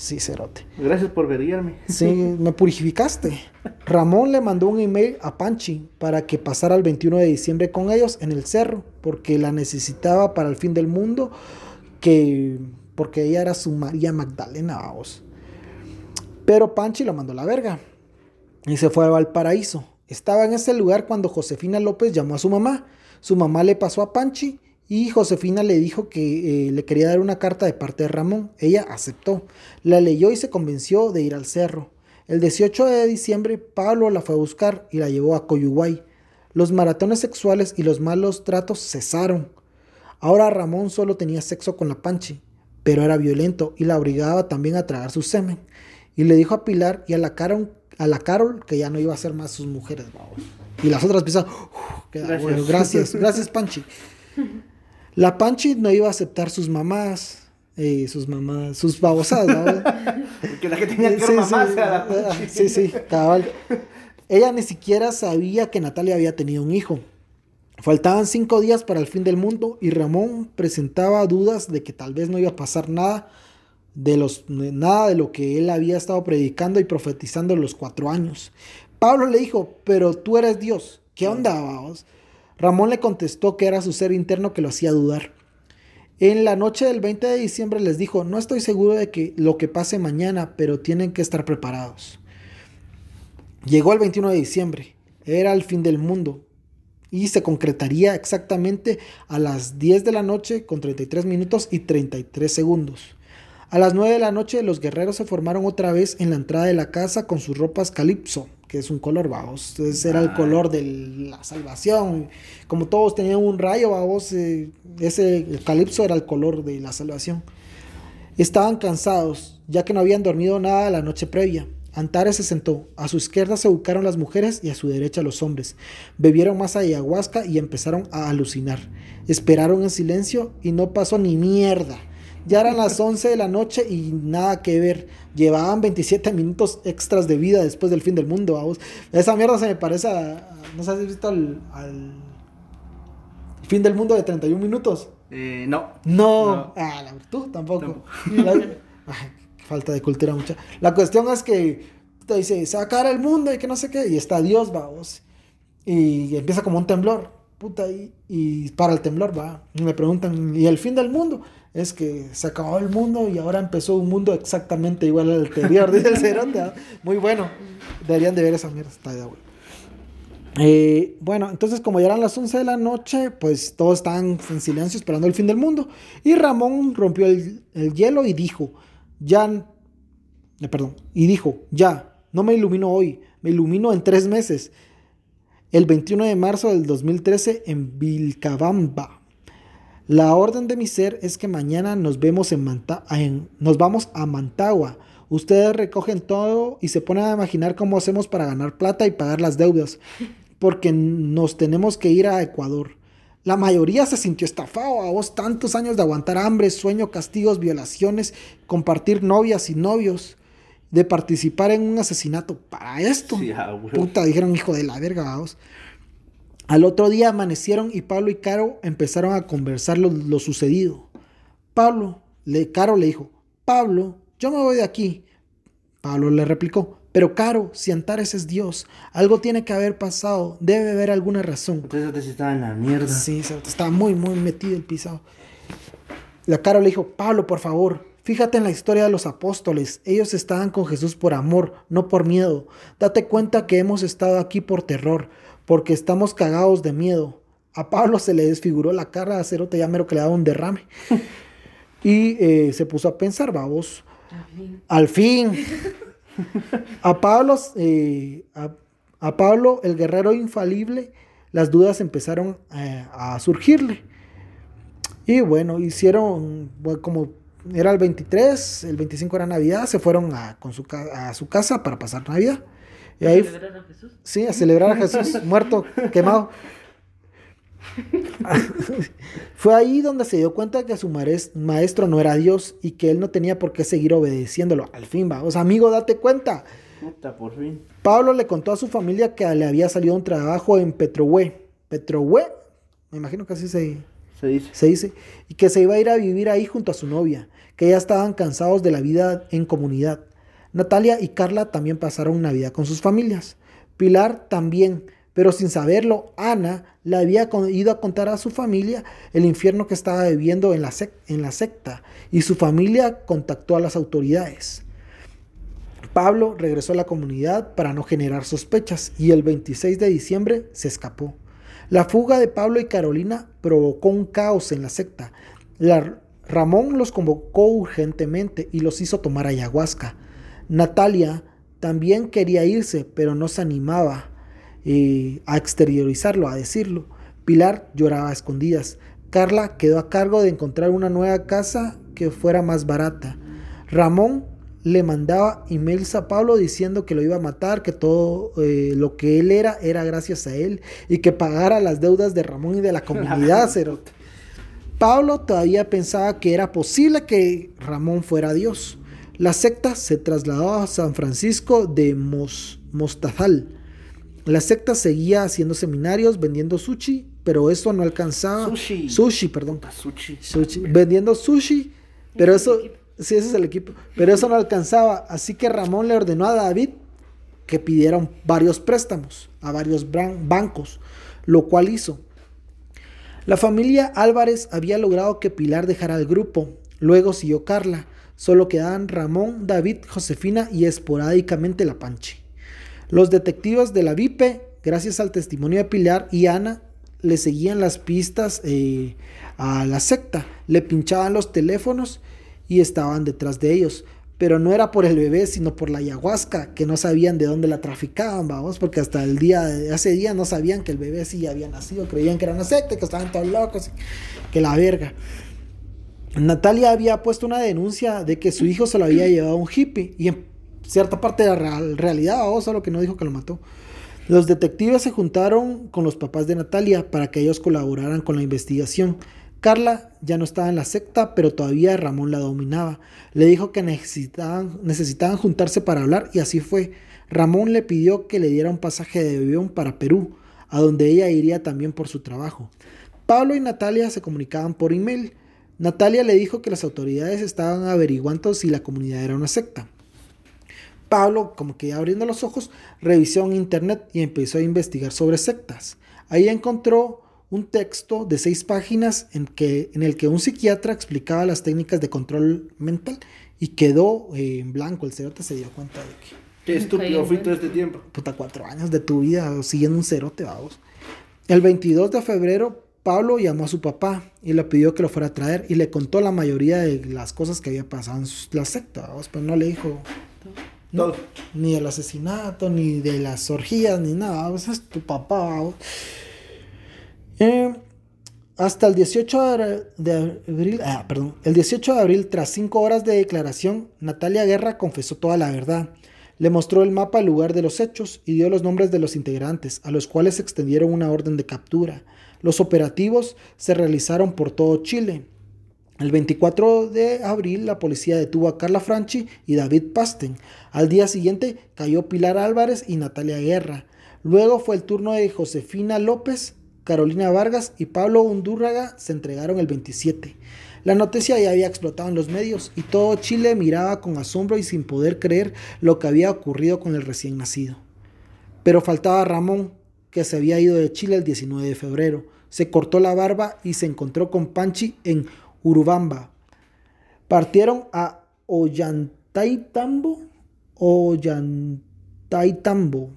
Sí, Cerote. Gracias por verguiarme. Sí, me purificaste. Ramón le mandó un email a Panchi para que pasara el 21 de diciembre con ellos en el cerro, porque la necesitaba para el fin del mundo, que porque ella era su María Magdalena, vamos. Pero Panchi lo mandó a la verga y se fue a Valparaíso. Estaba en ese lugar cuando Josefina López llamó a su mamá. Su mamá le pasó a Panchi y Josefina le dijo que eh, le quería dar una carta de parte de Ramón. Ella aceptó. La leyó y se convenció de ir al cerro. El 18 de diciembre, Pablo la fue a buscar y la llevó a Coyuguay. Los maratones sexuales y los malos tratos cesaron. Ahora Ramón solo tenía sexo con la Panchi, pero era violento y la obligaba también a tragar su semen. Y le dijo a Pilar y a la Carol, a la Carol que ya no iba a ser más sus mujeres. Y las otras piensan, "Uf, queda Gracias. bueno, gracias, gracias Panchi. La Panchi no iba a aceptar sus mamás, eh, sus mamás, sus babosadas, ¿no? Porque la que tenía que Sí, ser mamá sí, era la ah, sí, sí, cabal. Ella ni siquiera sabía que Natalia había tenido un hijo. Faltaban cinco días para el fin del mundo y Ramón presentaba dudas de que tal vez no iba a pasar nada de los nada de lo que él había estado predicando y profetizando en los cuatro años. Pablo le dijo, pero tú eres Dios. ¿Qué onda, vamos? Ramón le contestó que era su ser interno que lo hacía dudar. En la noche del 20 de diciembre les dijo, no estoy seguro de que lo que pase mañana, pero tienen que estar preparados. Llegó el 21 de diciembre, era el fin del mundo y se concretaría exactamente a las 10 de la noche con 33 minutos y 33 segundos. A las 9 de la noche los guerreros se formaron otra vez en la entrada de la casa con sus ropas calipso, que es un color vamos, ese era el color de la salvación. Como todos tenían un rayo, vamos, eh, ese el calipso era el color de la salvación. Estaban cansados, ya que no habían dormido nada la noche previa. Antares se sentó. A su izquierda se buscaron las mujeres y a su derecha los hombres. Bebieron más ayahuasca y empezaron a alucinar. Esperaron en silencio y no pasó ni mierda. Ya eran las 11 de la noche y nada que ver. Llevaban 27 minutos extras de vida después del fin del mundo. vamos. Esa mierda se me parece a... a- no sé si has visto al, al fin del mundo de 31 minutos. Eh, no. No. No. Ah, la, tú tampoco. Tampoco. La- Ay, falta de cultura mucha. La cuestión es que te dice, se va a acabar el mundo y que no sé qué. Y está Dios, vamos. Y empieza como un temblor. Puta, y, y para el temblor, va. Y me preguntan, ¿y el fin del mundo? Es que se acabó el mundo y ahora empezó un mundo exactamente igual al anterior, dice el. ¿va? Muy bueno. Deberían de ver esa mierda. Está de. Eh, bueno, entonces como ya eran las 11 de la noche, pues todos estaban en silencio esperando el fin del mundo. Y Ramón rompió el, el hielo y dijo, ya, eh, perdón, y dijo, ya, no me ilumino hoy, me ilumino en tres meses. El 21 de marzo del 2013 en Vilcabamba. La orden de mi ser es que mañana nos vemos en, Manta en- nos vamos a Mantagua. Ustedes recogen todo y se ponen a imaginar cómo hacemos para ganar plata y pagar las deudas, porque nos tenemos que ir a Ecuador. La mayoría se sintió estafado a vos tantos años de aguantar hambre, sueño, castigos, violaciones, compartir novias y novios, de participar en un asesinato para esto. Sí. Puta, dijeron hijo de la verga, vamos. Al otro día amanecieron y Pablo y Caro empezaron a conversar lo, lo sucedido. Pablo, le, Caro le dijo, Pablo, yo me voy de aquí. Pablo le replicó, pero Caro, si Antares es Dios, algo tiene que haber pasado, debe haber alguna razón. Entonces estaba en la mierda. Sí, estaba muy, muy metido el pisado. La Caro le dijo, Pablo, por favor, fíjate en la historia de los apóstoles. Ellos estaban con Jesús por amor, no por miedo. Date cuenta que hemos estado aquí por terror, porque estamos cagados de miedo. A Pablo se le desfiguró la cara a Cerote, ya mero que le daba un derrame. y eh, se puso a pensar, vamos, al fin. A Pablo, eh, a, A Pablo, el guerrero infalible, las dudas empezaron eh, a surgirle. Y bueno, hicieron, bueno, como era el 23, el 25 era Navidad, se fueron a, con su, a su casa para pasar Navidad. Y ahí, ¿Celebrar a Jesús? sí, a celebrar a Jesús muerto, quemado. Fue ahí donde se dio cuenta que su maestro no era Dios y que él no tenía por qué seguir obedeciéndolo. Al fin, vamos, amigo, date cuenta. Puta, por fin. Pablo le contó a su familia que le había salido un trabajo en Petrohue. Petrohue, me imagino que así se, Se dice. se dice, y que se iba a ir a vivir ahí junto a su novia, que ya estaban cansados de la vida en comunidad. Natalia y Carla también pasaron Navidad con sus familias. Pilar también, pero sin saberlo, Ana le había ido a contar a su familia el infierno que estaba viviendo en la, secta, y su familia contactó a las autoridades. Pablo regresó a la comunidad para no generar sospechas y el 26 de diciembre se escapó. La fuga de Pablo y Carolina provocó un caos en la secta. Ramón los convocó urgentemente y los hizo tomar ayahuasca. Natalia también quería irse, pero no se animaba eh, a exteriorizarlo, a decirlo. Pilar lloraba a escondidas. Carla quedó a cargo de encontrar una nueva casa que fuera más barata. Ramón le mandaba emails a Pablo diciendo que lo iba a matar, que todo eh, lo que él era era gracias a él y que pagara las deudas de Ramón y de la comunidad. Pablo todavía pensaba que era posible que Ramón fuera Dios. La secta se trasladó a San Francisco de Mos- Mostazal. La secta seguía haciendo seminarios, vendiendo sushi, pero eso no alcanzaba. Sushi. Sushi, perdón. Puta, sushi. Sushi, vendiendo sushi, pero eso, sí, ese es el equipo, pero eso no alcanzaba, así que Ramón le ordenó a David que pidieran varios préstamos a varios bancos, lo cual hizo. La familia Álvarez había logrado que Pilar dejara el grupo, luego siguió Carla, solo quedaban Ramón, David, Josefina y esporádicamente la Panchi. Los detectives de la VIPE, gracias al testimonio de Pilar y Ana, le seguían las pistas eh, a la secta, le pinchaban los teléfonos y estaban detrás de ellos. Pero no era por el bebé, sino por la ayahuasca, que no sabían de dónde la traficaban, vamos, porque hasta el día de ese día no sabían que el bebé sí había nacido, creían que era una secta, que estaban todos locos, que la verga. Natalia había puesto una denuncia de que su hijo se lo había llevado a un hippie y en cierta parte de la real- realidad, o solo que no dijo que lo mató. Los detectives se juntaron con los papás de Natalia para que ellos colaboraran con la investigación. Carla ya no estaba en la secta, pero todavía Ramón la dominaba. Le dijo que necesitaban, necesitaban juntarse para hablar y así fue. Ramón le pidió que le diera un pasaje de avión para Perú, a donde ella iría también por su trabajo. Pablo y Natalia se comunicaban por email. Natalia le dijo que las autoridades estaban averiguando si la comunidad era una secta. Pablo, como que ya abriendo los ojos, revisó en internet y empezó a investigar sobre sectas. Ahí encontró un texto de seis páginas en, que, en el que un psiquiatra explicaba las técnicas de control mental y quedó eh, en blanco. El cerote se dio cuenta de que, Qué estúpido fui todo este tiempo. puta, cuatro años de tu vida siguiendo un cerote, vamos. El 22 de febrero, Pablo llamó a su papá y le pidió que lo fuera a traer y le contó la mayoría de las cosas que había pasado en la secta, pero no le dijo Todo. ni del asesinato, ni de las orgías, ni nada. Ese es tu papá. Eh, hasta el 18 de de abril, ah, perdón, el 18 de abril, tras cinco horas de declaración, Natalia Guerra confesó toda la verdad. Le mostró el mapa al lugar de los hechos y dio los nombres de los integrantes, a los cuales se extendieron una orden de captura. Los operativos se realizaron por todo Chile. El 24 de abril la policía detuvo a Carla Franchi y David Pasten. Al día siguiente cayó Pilar Álvarez y Natalia Guerra. Luego fue el turno de Josefina López, Carolina Vargas y Pablo Undurraga se entregaron el 27. La noticia ya había explotado en los medios y todo Chile miraba con asombro y sin poder creer lo que había ocurrido con el recién nacido. Pero faltaba Ramón, que se había ido de Chile el 19 de febrero. Se cortó la barba y se encontró con Panchi en Urubamba. Partieron a Ollantaytambo. Ollantaytambo.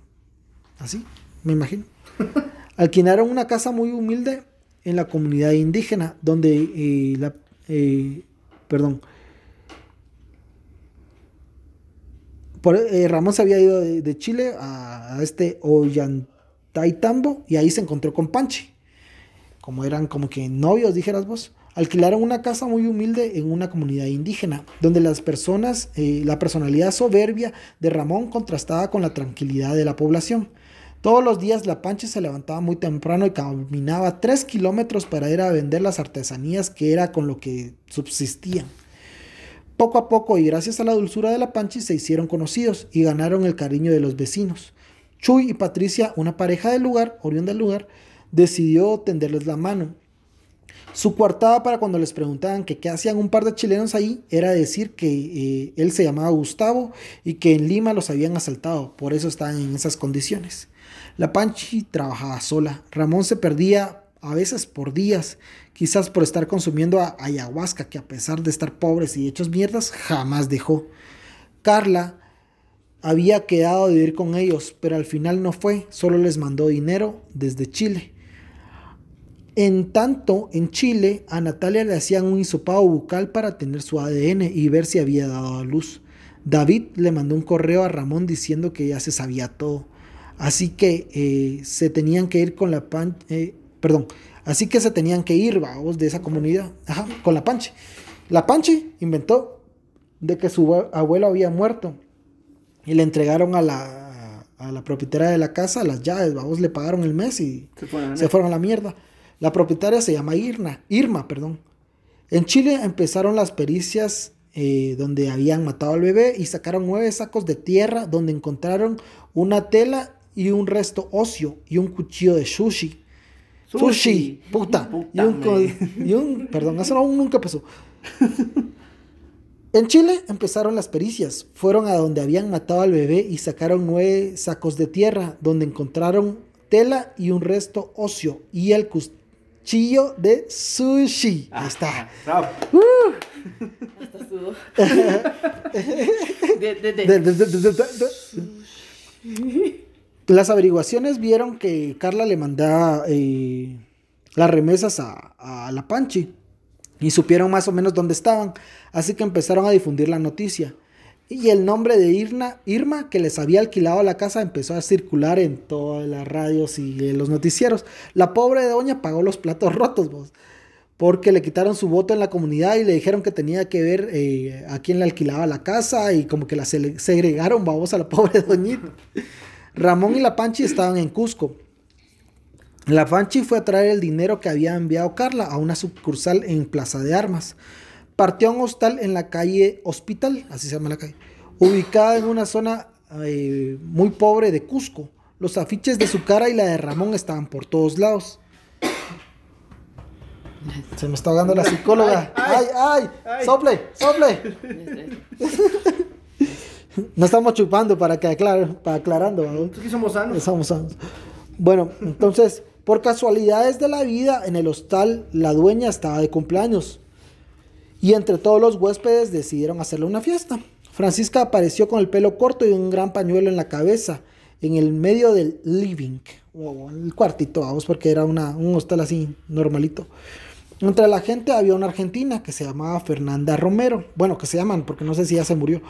Así, me imagino. Alquilaron una casa muy humilde en la comunidad indígena, donde eh, la, eh, perdón, Por- eh, Ramón se había ido de, de Chile a, a este Ollantaytambo y ahí se encontró con Panchi. Como eran como que novios, dijeras vos. Alquilaron una casa muy humilde en una comunidad indígena, donde las personas, eh, la personalidad soberbia de Ramón contrastaba con la tranquilidad de la población. Todos los días la Panchi se levantaba muy temprano y caminaba tres kilómetros para ir a vender las artesanías que era con lo que subsistían. Poco a poco y gracias a la dulzura de la Panchi se hicieron conocidos y ganaron el cariño de los vecinos. Chuy y Patricia, una pareja del lugar, oriunda del lugar, decidió tenderles la mano. Su coartada para cuando les preguntaban qué hacían un par de chilenos ahí era decir que eh, él se llamaba Gustavo y que en Lima los habían asaltado, por eso estaban en esas condiciones. La Panchi trabajaba sola. Ramón se perdía a veces por días, quizás por estar consumiendo a- ayahuasca, que a pesar de estar pobres y hechos mierdas, jamás dejó. Carla había quedado de ir con ellos, pero al final no fue, solo les mandó dinero desde Chile. En tanto, en Chile, a Natalia le hacían un hisopado bucal para tener su ADN y ver si había dado a luz. David le mandó un correo a Ramón diciendo que ya se sabía todo. Así que eh, se tenían que ir con la pan, eh, perdón, así que se tenían que ir, vamos, de esa comunidad, con la Panche. La Panche inventó de que su abue- abuelo había muerto y le entregaron a la, a la propietaria de la casa las llaves, vamos, le pagaron el mes y Se fueron a se fueron a la mierda. La propietaria se llama Irna, Irma, perdón. En Chile empezaron las pericias eh, donde habían matado al bebé y sacaron nueve sacos de tierra donde encontraron una tela y un resto óseo y un cuchillo de sushi. Sushi, Sushi. puta. Puta, y, un, y perdón, eso no- nunca pasó. En Chile empezaron las pericias. Fueron a donde habían matado al bebé y sacaron nueve sacos de tierra, donde encontraron tela y un resto óseo y el cuchillo de sushi. Ahí está. Bravo. Hasta sudó. De, de, de. De- de- de- de- de- de- Las averiguaciones vieron que Carla le mandaba eh, las remesas a, a la Panchi y supieron más o menos dónde estaban, así que empezaron a difundir la noticia. Y el nombre de Irna, Irma, que les había alquilado la casa, empezó a circular en todas las radios y en los noticieros. La pobre doña pagó los platos rotos, vos, porque le quitaron su voto en la comunidad y le dijeron que tenía que ver eh, a quién le alquilaba la casa y como que la segregaron, vamos, a la pobre doñita. Ramón y la Panchi estaban en Cusco. La Panchi fue a traer el dinero que había enviado Carla a una sucursal en Plaza de Armas. Partió a un hostal en la calle Hospital, así se llama la calle, ubicada en una zona eh, muy pobre de Cusco. Los afiches de su cara y la de Ramón estaban por todos lados. Se me está ahogando la psicóloga. ¡Ay, ay! ay. ¡Sople! ¡Sople! No estamos chupando para que aclare, para aclarando. ¿no? Aquí somos sanos. Bueno, entonces, por casualidades de la vida, en el hostal la dueña estaba de cumpleaños. Y entre todos los huéspedes decidieron hacerle una fiesta. Francisca apareció con el pelo corto y un gran pañuelo en la cabeza, en el medio del living, o el cuartito, vamos, porque era un hostal así normalito. Entre la gente había una argentina que se llamaba Fernanda Romero. Bueno, que se llaman, porque no sé si ya se murió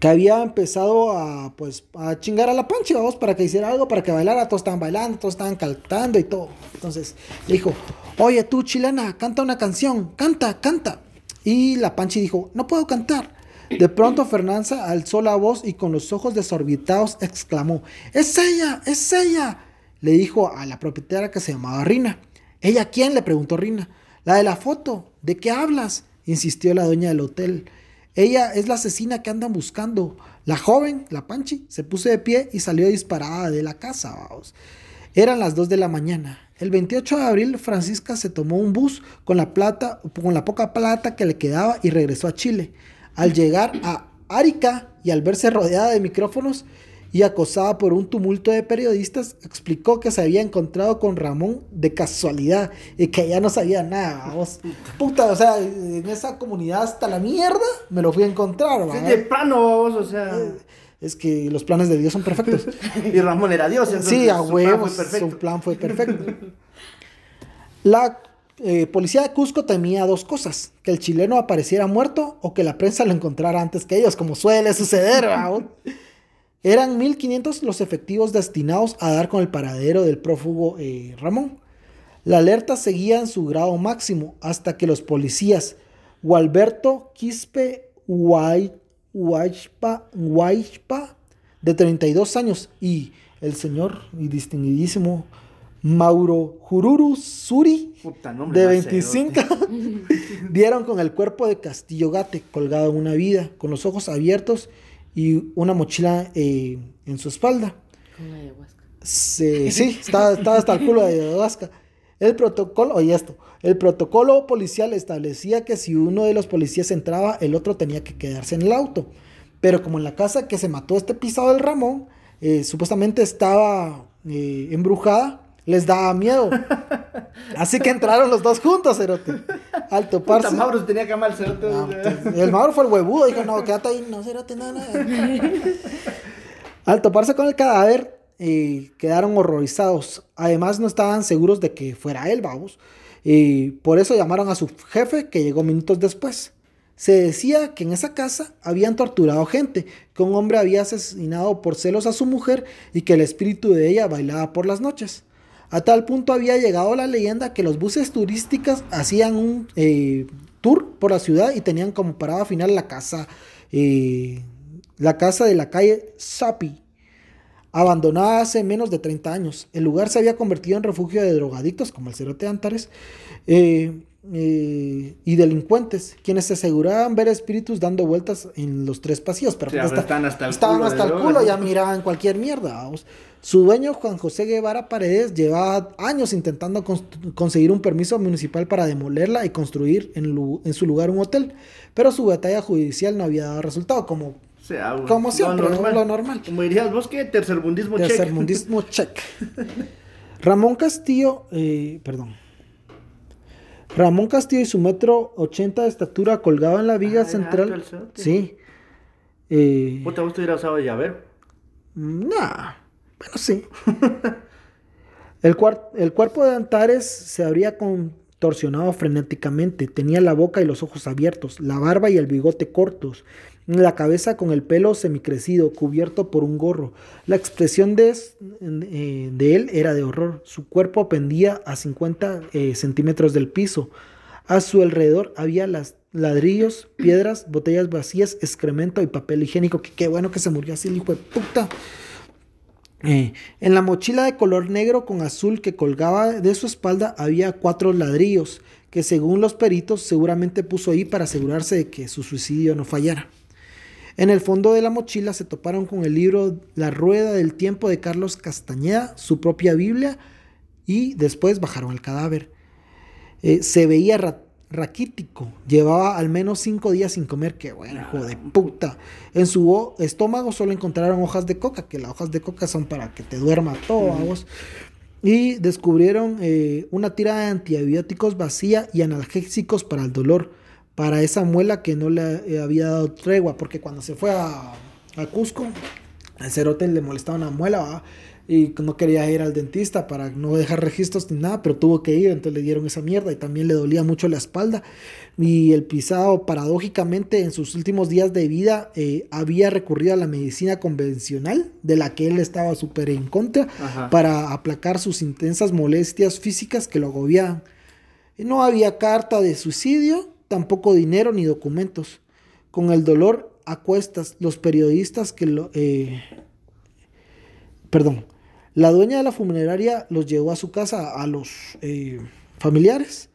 que había empezado a pues a chingar a la pancha, vamos, para que hiciera algo, para que bailara, todos estaban bailando, todos estaban cantando y todo. Entonces le dijo, oye tú chilena, canta una canción, canta, canta. Y la panchi dijo, no puedo cantar. De pronto Fernanda alzó la voz y con los ojos desorbitados exclamó, es ella, es ella. Le dijo a la propietaria que se llamaba Rina. ¿Ella quién? le preguntó Rina. La de la foto. ¿De qué hablas? insistió la dueña del hotel. Ella es la asesina que andan buscando. La joven, la Panchi, se puso de pie y salió disparada de la casa. Vamos. Eran las 2 de la mañana. El 28 de abril, Francisca se tomó un bus con la plata, con la poca plata que le quedaba y regresó a Chile. Al llegar a Arica y al verse rodeada de micrófonos y acosada por un tumulto de periodistas, explicó que se había encontrado con Ramón de casualidad y que ya no sabía nada. Vamos. Puta, o sea, en esa comunidad hasta la mierda me lo fui a encontrar. Sí, ¿va? de plano, vos, o sea. Es que los planes de Dios son perfectos. Y Ramón era Dios, entonces Sí, a su plan huevos, fue perfecto. su plan fue perfecto. La eh, policía de Cusco temía dos cosas: que el chileno apareciera muerto o que la prensa lo encontrara antes que ellos, como suele suceder. ¿verdad? Eran 1500 los efectivos destinados a dar con el paradero del prófugo eh, Ramón. La alerta seguía en su grado máximo hasta que los policías Gualberto Quispe Guaypa, Guaypa, de 32 años, y el señor y distinguidísimo Mauro Jururu Suri, Puta, de más 25, dieron con el cuerpo de Castillo Gate colgado en una vida, con los ojos abiertos y una mochila eh, en su espalda. Con la ayahuasca. Sí, estaba, estaba hasta el culo de ayahuasca. El protocolo, oye esto, el protocolo policial establecía que si uno de los policías entraba, el otro tenía que quedarse en el auto. Pero como en la casa que se mató este pisado del Ramón, eh, supuestamente estaba eh, embrujada, les daba miedo. Así que entraron los dos juntos, cerote. Al Puta, toparse. Mauro se tenía que amar el cerote. Entonces, el Mauro fue el huevudo, dijo, no, quédate ahí, no, cerote, no, no. Al toparse con el cadáver, eh, quedaron horrorizados. Además, no estaban seguros de que fuera él, vamos. Y por eso llamaron a su jefe, que llegó minutos después. Se decía que en esa casa habían torturado gente, que un hombre había asesinado por celos a su mujer y que el espíritu de ella bailaba por las noches. A tal punto había llegado la leyenda que los buses turísticos hacían un eh, tour por la ciudad y tenían como parada final la casa, eh, la casa de la calle Sapi, abandonada hace menos de 30 años. El lugar se había convertido en refugio de drogadictos, como el Cerote Antares, eh, eh, y delincuentes, quienes se aseguraban ver espíritus dando vueltas en los tres pasillos. Pero Sí, pues está- están hasta el estaban culo hasta el culo, ya miraban cualquier mierda. vamos. Su dueño, Juan José Guevara Paredes, llevaba años intentando cons- conseguir un permiso municipal para demolerla y construir en, lu- en su lugar un hotel, pero su batalla judicial no había dado resultado, como sea, güey, Como siempre, lo normal. lo normal. Como dirías vos, ¿qué? Tercermundismo check. tercermundismo check. Ramón Castillo, eh, perdón. Ramón Castillo y su metro 80 de estatura colgado en la viga Ah, central. Sí. Eh, vos te hubieras usado de llavero. Nah, bueno, sí. El, cuar- el cuerpo de Antares se habría contorsionado frenéticamente. Tenía la boca y los ojos abiertos, la barba y el bigote cortos, la cabeza con el pelo semicrecido, cubierto por un gorro. La expresión de, eh, él era de horror. Su cuerpo pendía a 50 eh, centímetros del piso. A su alrededor había las ladrillos, piedras, botellas vacías, excremento y papel higiénico. Que qué bueno que se murió así el hijo de puta. Eh, en la mochila de color negro con azul que colgaba de su espalda había cuatro ladrillos que según los peritos seguramente puso ahí para asegurarse de que su suicidio no fallara. En el fondo de la mochila se toparon con el libro La Rueda del Tiempo de Carlos Castañeda, su propia Biblia y después bajaron el cadáver. Eh, se veía ra- raquítico, llevaba al menos cinco días sin comer, qué bueno, hijo de puta. En su estómago solo encontraron hojas de coca, que las hojas de coca son para que te duerma todo. Y descubrieron eh, una tira de antibióticos vacía y analgésicos para el dolor, para esa muela que no le había dado tregua, porque cuando se fue a, a Cusco, al cerote le molestaba una muela, ¿va? y no quería ir al dentista para no dejar registros ni nada, pero tuvo que ir, entonces le dieron esa mierda y también le dolía mucho la espalda. Y el pisado, paradójicamente, en sus últimos días de vida, eh, había recurrido a la medicina convencional, de la que él estaba súper en contra, Ajá. para aplacar sus intensas molestias físicas que lo agobiaban. No había carta de suicidio, tampoco dinero ni documentos. Con el dolor a cuestas, los periodistas que lo... eh, perdón, la dueña de la funeraria los llevó a su casa a los eh, familiares,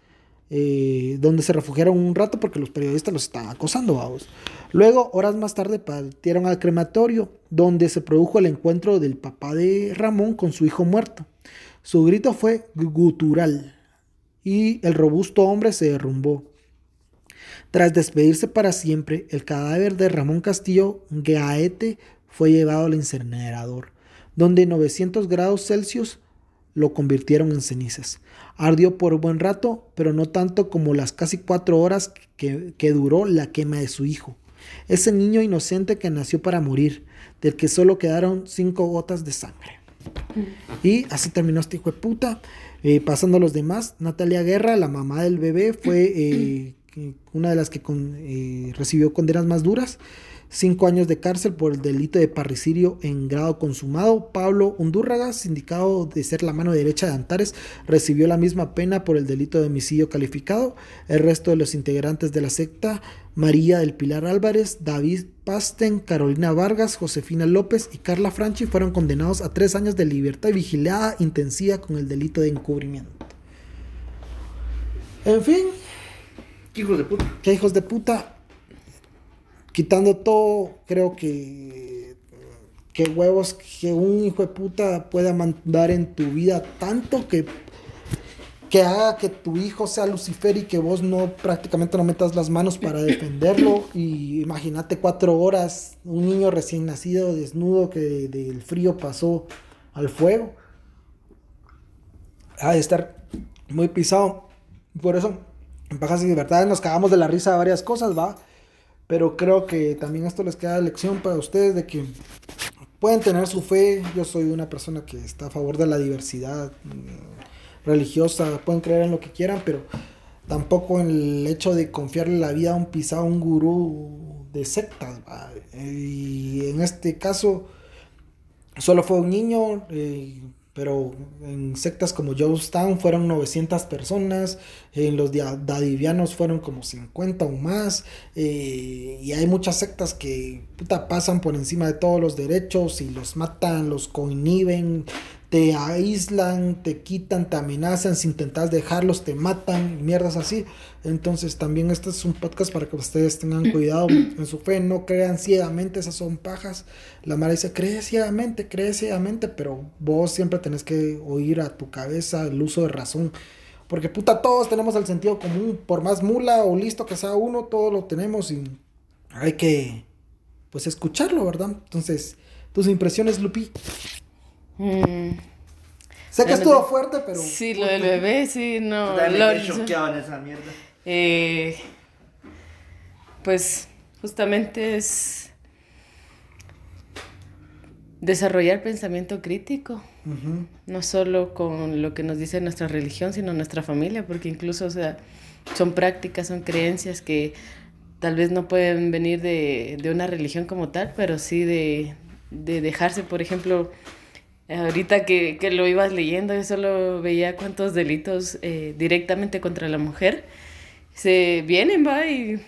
eh, donde se refugiaron un rato porque los periodistas los estaban acosando, vamos. Luego, horas más tarde, partieron al crematorio, donde se produjo el encuentro del papá de Ramón con su hijo muerto. Su grito fue gutural y el robusto hombre se derrumbó. Tras despedirse para siempre, el cadáver de Ramón Castillo Gaete fue llevado al incinerador, donde 900 grados Celsius lo convirtieron en cenizas. Ardió por buen rato, pero no tanto como las casi cuatro horas que, duró la quema de su hijo. Ese niño inocente que nació para morir, del que solo quedaron cinco gotas de sangre. Y así terminó este hijo de puta. Eh, pasando a los demás, Natalia Guerra, la mamá del bebé, fue eh, una de las que eh, recibió condenas más duras. Cinco años de cárcel por el delito de parricidio en grado consumado. Pablo Undurraga, sindicado de ser la mano derecha de Antares, recibió la misma pena por el delito de homicidio calificado. El resto de los integrantes de la secta, María del Pilar Álvarez, David Pasten, Carolina Vargas, Josefina López y Carla Franchi, fueron condenados a tres años de libertad vigilada intensiva con el delito de encubrimiento. En fin, ¿Qué hijos de puta? qué hijos de puta. Quitando todo, creo que. Que huevos que un hijo de puta pueda mandar en tu vida tanto que. Que haga que tu hijo sea Lucifer y que vos no prácticamente no metas las manos para defenderlo. Y imagínate cuatro horas, un niño recién nacido, desnudo, que de- del frío pasó al fuego. Ha de estar muy pisado. Por eso, en Pajas y Libertades nos cagamos de la risa de varias cosas, ¿va? Pero creo que también esto les queda lección para ustedes de que pueden tener su fe. Yo soy una persona que está a favor de la diversidad mm, religiosa. Pueden creer en lo que quieran, pero tampoco en el hecho de confiarle la vida a un pisado, a un gurú de sectas. ¿va? Y en este caso, solo fue un niño, eh, pero en sectas como Jonestown fueron 900 personas, en los Dadivianos fueron como 50 o más, eh, y hay muchas sectas que puta, pasan por encima de todos los derechos y los matan, los coinhiben, te aíslan, te quitan, te amenazan, si intentas dejarlos te matan, mierdas así. Entonces también este es un podcast para que ustedes tengan cuidado en su fe, no crean ciegamente, esas son pajas. La Mara dice, cree ciegamente, cree ciegamente, pero vos siempre tenés que oír a tu cabeza el uso de razón. Porque puta, todos tenemos el sentido común, por más mula o listo que sea uno, todos lo tenemos y hay que, pues, escucharlo, ¿verdad? Entonces, tus impresiones, Lupi. Mm, Sé que estuvo fuerte, pero... sí, lo del bebé, sí, no. Quedé choqueado en esa mierda. Eh, pues justamente es desarrollar pensamiento crítico, no solo con lo que nos dice nuestra religión, sino nuestra familia, porque incluso, o sea, son prácticas, son creencias que tal vez no pueden venir de, de una religión como tal, pero sí de, de dejarse, por ejemplo, ahorita que, que lo ibas leyendo, yo solo veía cuántos delitos eh, directamente contra la mujer se vienen, va, y,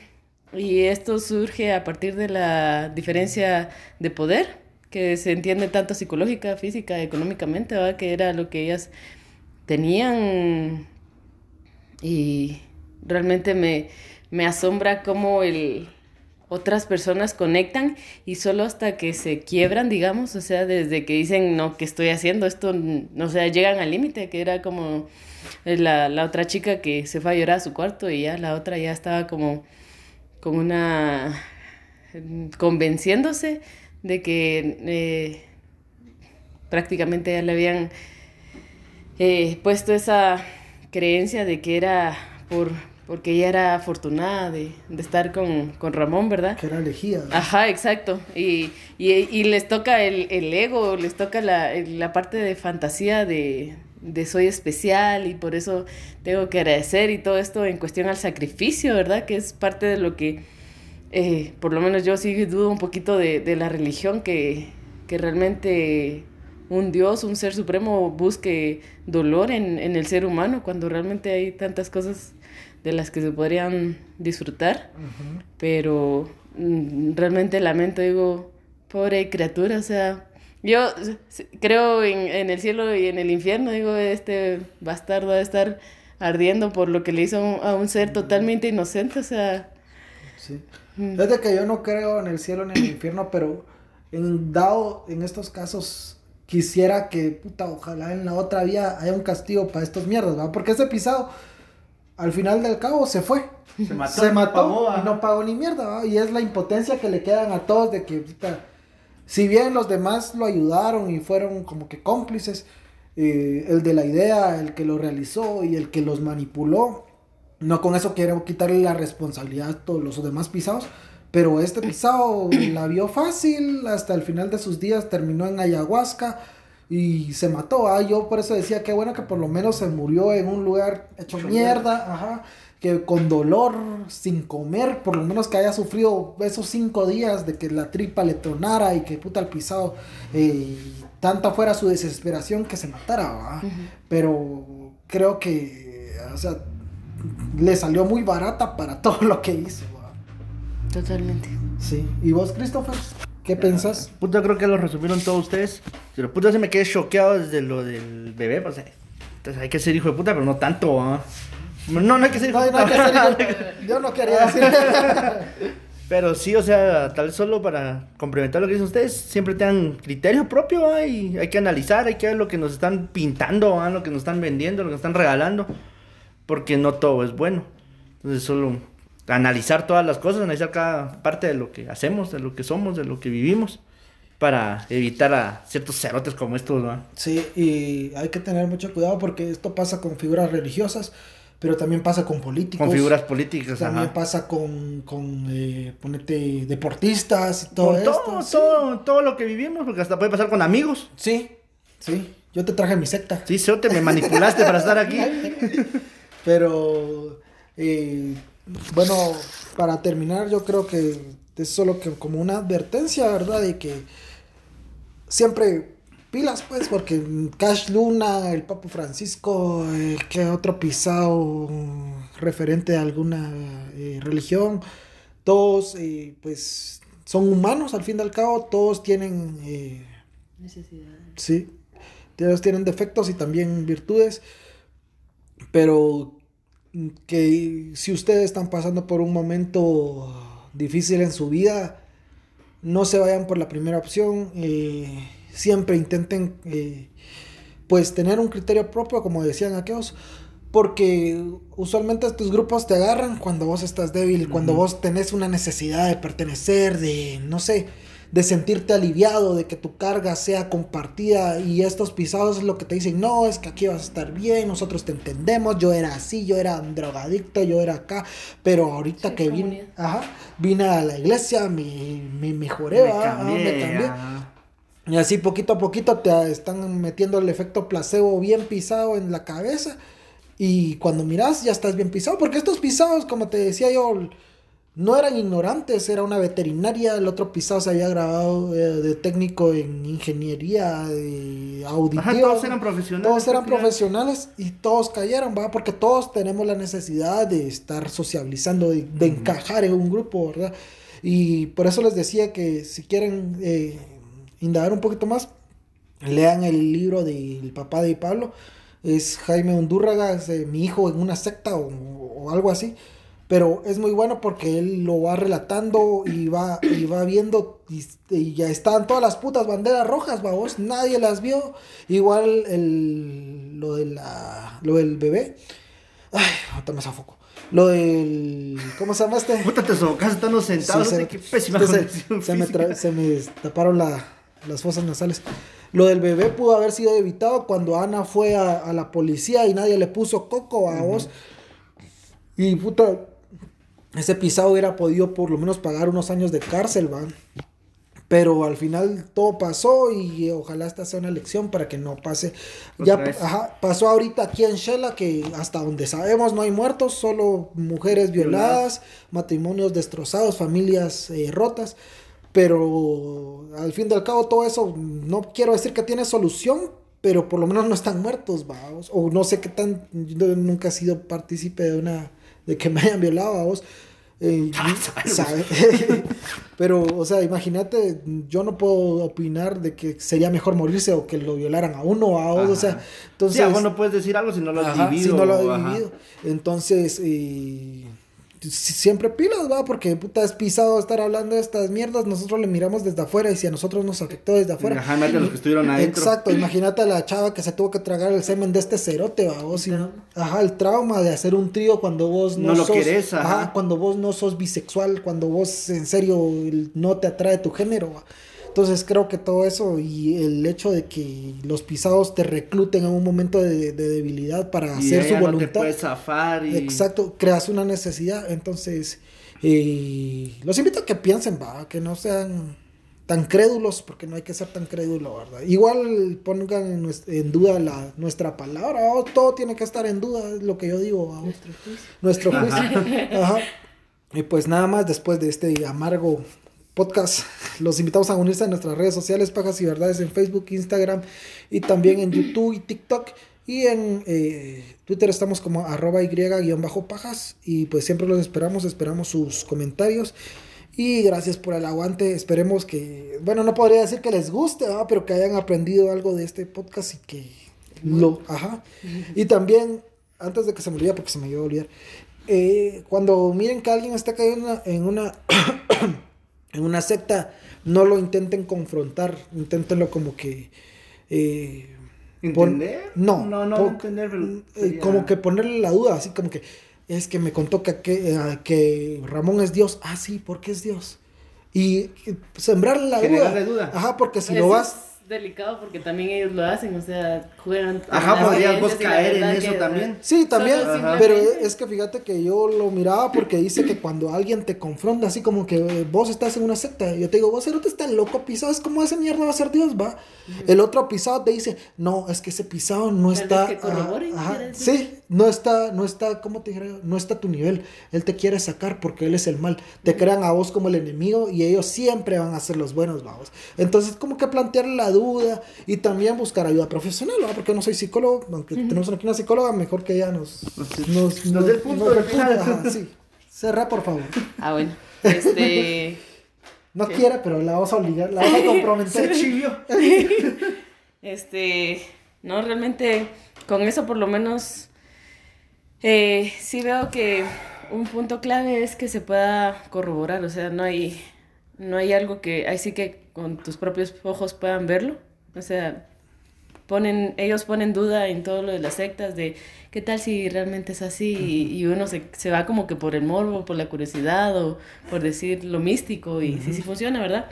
y esto surge a partir de la diferencia de poder, que se entiende tanto psicológica, física, económicamente, va, que era lo que ellas tenían. Y realmente me, me asombra cómo el, otras personas conectan y solo hasta que se quiebran, digamos, o sea, desde que dicen, no, ¿qué estoy haciendo? Esto, n- o sea, llegan al límite, que era como eh, la, la otra chica que se fue a llorar a su cuarto y ya la otra ya estaba como, como una, mm, convenciéndose de que eh, prácticamente ya le habían eh, puesto esa creencia de que era por porque ella era afortunada de, de estar con, con Ramón, ¿verdad? Que era elegida. Ajá, exacto. Y, y, y les toca el, el ego, les toca la, la parte de fantasía de, de soy especial y por eso tengo que agradecer y todo esto en cuestión al sacrificio, ¿verdad? Que es parte de lo que, eh, por lo menos yo sí dudo un poquito de, de la religión, que, que realmente un Dios, un ser supremo busque dolor en, en el ser humano cuando realmente hay tantas cosas de las que se podrían disfrutar Ujú. pero mm, realmente lamento, digo, pobre criatura, o sea, yo creo en, en el cielo y en el infierno, digo, este bastardo va a estar ardiendo por lo que le hizo a un, ser totalmente inocente, o sea, Sí. mm, Es de que yo no creo en el cielo ni en el infierno, pero en dado en estos casos quisiera que, puta, ojalá en la otra vía haya un castigo para estos mierdas, ¿va? Porque ese pisado, al final del cabo, se fue. Se mató. se mató pagó, y no pagó ni mierda, ¿va? Y es la impotencia que le quedan a todos de que, si bien los demás lo ayudaron y fueron como que cómplices, eh, el de la idea, el que lo realizó y el que los manipuló, no con eso quiero quitarle la responsabilidad a todos los demás pisados, pero este pisado la vio fácil, hasta el final de sus días terminó en ayahuasca y se mató. ¿ah? Yo por eso decía que bueno que por lo menos se murió en un lugar hecho mierda, ajá, que con dolor, sin comer, por lo menos que haya sufrido esos cinco días de que la tripa le tronara y que puta el pisado, eh, tanta fuera su desesperación que se matara, ¿va? pero creo que, o sea, le salió muy barata para todo lo que hizo. Totalmente. Sí. ¿Y vos, Christopher? ¿Qué pensás? Puta, creo que lo resumieron todos ustedes. Pero puta, se me quedé choqueado desde lo del bebé, pues. eh. Entonces hay que ser hijo de puta, pero no tanto, ¿ah? No, no hay que ser hijo de no hay puta. que hacer- yo no quería decir. Pero sí, o sea, tal vez solo para complementar lo que dicen ustedes, siempre tengan criterio propio, ¿ah? y hay que analizar, hay que ver lo que nos están pintando, ¿ah? lo que nos están vendiendo, lo que nos están regalando, porque no todo es bueno. Entonces, solo analizar todas las cosas, analizar cada parte de lo que hacemos, de lo que somos, de lo que vivimos, para evitar a ciertos cerotes como estos, ¿no? Sí, y hay que tener mucho cuidado porque esto pasa con figuras religiosas, pero también pasa con políticos. Con figuras políticas, También ajá. pasa con, con eh, ponete, deportistas y todo Con esto. todo, sí. todo, todo lo que vivimos, porque hasta puede pasar con amigos. Sí, sí. Yo te traje mi secta. Sí, Cerote, me manipulaste para estar aquí. Pero, eh, bueno, para terminar, yo creo que es solo que como una advertencia, ¿verdad? De que siempre pilas, pues, porque Cash Luna, el Papa Francisco, eh, que otro pisado referente a alguna eh, religión, todos, eh, pues, son humanos al fin y al cabo, todos tienen... eh, Necesidades. Sí, todos tienen defectos y también virtudes, pero que si ustedes están pasando por un momento difícil en su vida, no se vayan por la primera opción, eh, siempre intenten eh, pues tener un criterio propio, como decían aquellos, porque usualmente estos grupos te agarran cuando vos estás débil, cuando vos tenés una necesidad de pertenecer, de, no sé, de sentirte aliviado, de que tu carga sea compartida y estos pisados es lo que te dicen, no, es que aquí vas a estar bien, nosotros te entendemos, yo era así, yo era un drogadicto, yo era acá, pero ahorita Sí, que vine, ajá, vine a la iglesia, me, me mejoré, Me. Ah, cambié, me cambié. ajá. Y así poquito a poquito te están metiendo el efecto placebo bien pisado en la cabeza. Y cuando miras ya estás bien pisado. Porque estos pisados, como te decía yo, no eran ignorantes. Era una veterinaria. El otro pisado se había grabado eh, de técnico en ingeniería de auditiva. Ajá, todos eran profesionales. Todos eran profesionales y todos cayeron, ¿va? Porque todos tenemos la necesidad de estar socializando, de, de encajar en un grupo, ¿verdad? Y por eso les decía que si quieren eh, indagar un poquito más, lean el libro del papá de Pablo. Es Jaime Undurraga, es, eh, mi hijo en una secta o, o algo así. Pero es muy bueno porque él lo va relatando y va, y va viendo y, y ya están todas las putas banderas rojas, vamos, nadie las vio. Igual el, lo, de la, lo del bebé. Ay, ahorita me foco. Lo del... ¿Cómo se llama este? Puta, te sofocaste estando sentado. Sí, no se- sé qué pésima se, se me tra- se me taparon la- las fosas nasales. Lo del bebé pudo haber sido evitado cuando Ana fue a, a la policía y nadie le puso coco a vos. Y puta, ese pisado hubiera podido por lo menos pagar unos años de cárcel, va. Pero al final todo pasó y ojalá esta sea una lección para que no pase. Ya Otra ajá, pasó ahorita aquí en Shela que hasta donde sabemos no hay muertos, solo mujeres violadas, matrimonios destrozados, familias eh, rotas. Pero al fin y al cabo todo eso no quiero decir que tiene solución, pero por lo menos no están muertos, vamos. O no sé qué tan, yo nunca he sido partícipe de una, de que me hayan violado, vamos. Eh, sabe. pero, o sea, imagínate, yo no puedo opinar de que sería mejor morirse o que lo violaran a uno, vamos. O sea, entonces... Sí, vos no puedes decir algo si no lo has Ajá, vivido. Si no lo ajá. vivido. Entonces, eh, si- siempre pilas, va, porque puta es pisado estar hablando de estas mierdas. Nosotros le miramos desde afuera y si a nosotros nos afectó desde afuera. Imagínate los que estuvieron adentro. Exacto, imagínate a la chava que se tuvo que tragar el semen de este cerote, va, vos, y- ajá, el trauma de hacer un trío cuando vos no, No lo sos, querés, ajá. cuando vos no sos bisexual, cuando vos en serio no te atrae tu género, va. Entonces creo que todo eso y el hecho de que los pisados te recluten en un momento de, de debilidad para Y hacer su no te voluntad. puedes zafar y... Exacto, creas una necesidad. Entonces, eh, los invito a que piensen, va, que no sean tan crédulos, porque no hay que ser tan crédulo, ¿verdad? Igual pongan en, duda la, nuestra palabra, oh, todo tiene que estar en duda, es lo que yo digo, ¿va? nuestro juicio. Ajá. Y pues nada más después de este amargo podcast, los invitamos a unirse a nuestras redes sociales, Pajas y Verdades en Facebook, Instagram y también en YouTube y TikTok. Y en eh, Twitter estamos como arroba y-pajas. Y pues siempre los esperamos, esperamos sus comentarios. Y gracias por el aguante. Esperemos que, bueno, no podría decir que les guste, pero que hayan aprendido algo de este podcast y que lo, ajá. Y también, antes de que se me olvide, porque se me iba a olvidar, eh, cuando miren que alguien está cayendo en una, en una secta, no lo intenten confrontar, inténtenlo como que... eh, pon- ¿Entender? no, No, no, pon- entender, pero eh, sería- como que ponerle la duda, así como que es que me contó que, que, eh, que Ramón es Dios. Ah, sí, porque es Dios. Y sembrarle la duda. Duda. Ajá, porque si lo vas... delicado porque también ellos lo hacen, o sea, juegan. Ajá, podrías vos la caer en eso que- también. Sí, también, pero es que fíjate que yo lo miraba porque dice que cuando alguien te confronta, así como que eh, vos estás en una secta, yo te digo, vos eres tan loco pisado, es como ese mierda va a ser Dios, va. El otro pisado te dice, no, es que ese pisado no Tal vez está. que corroboren, ajá, sí, no está, no está, ¿cómo te diré? No está a tu nivel. Él te quiere sacar porque él es el mal. Te crean a vos como el enemigo y ellos siempre van a ser los buenos, vamos. Entonces, como que plantear la duda y también buscar ayuda profesional, ¿va? Porque no soy psicólogo, aunque tenemos aquí una psicóloga, mejor que ella nos. Nos, Nos dé el punto nos de ajá, sí. Cerra, por favor. Ah, bueno. Este. No ¿Qué? quiere, pero la vamos a obligar, la vamos a comprometer. Se. Este, no, realmente con eso por lo menos eh, sí veo que un punto clave es que se pueda corroborar, o sea, no hay, no hay algo que, ahí sí que con tus propios ojos puedan verlo, o sea, ponen, ellos ponen duda en todo lo de las sectas, de qué tal si realmente es así, y, y uno se, se va como que por el morbo, por la curiosidad, o por decir lo místico, y sí, sí funciona, ¿verdad?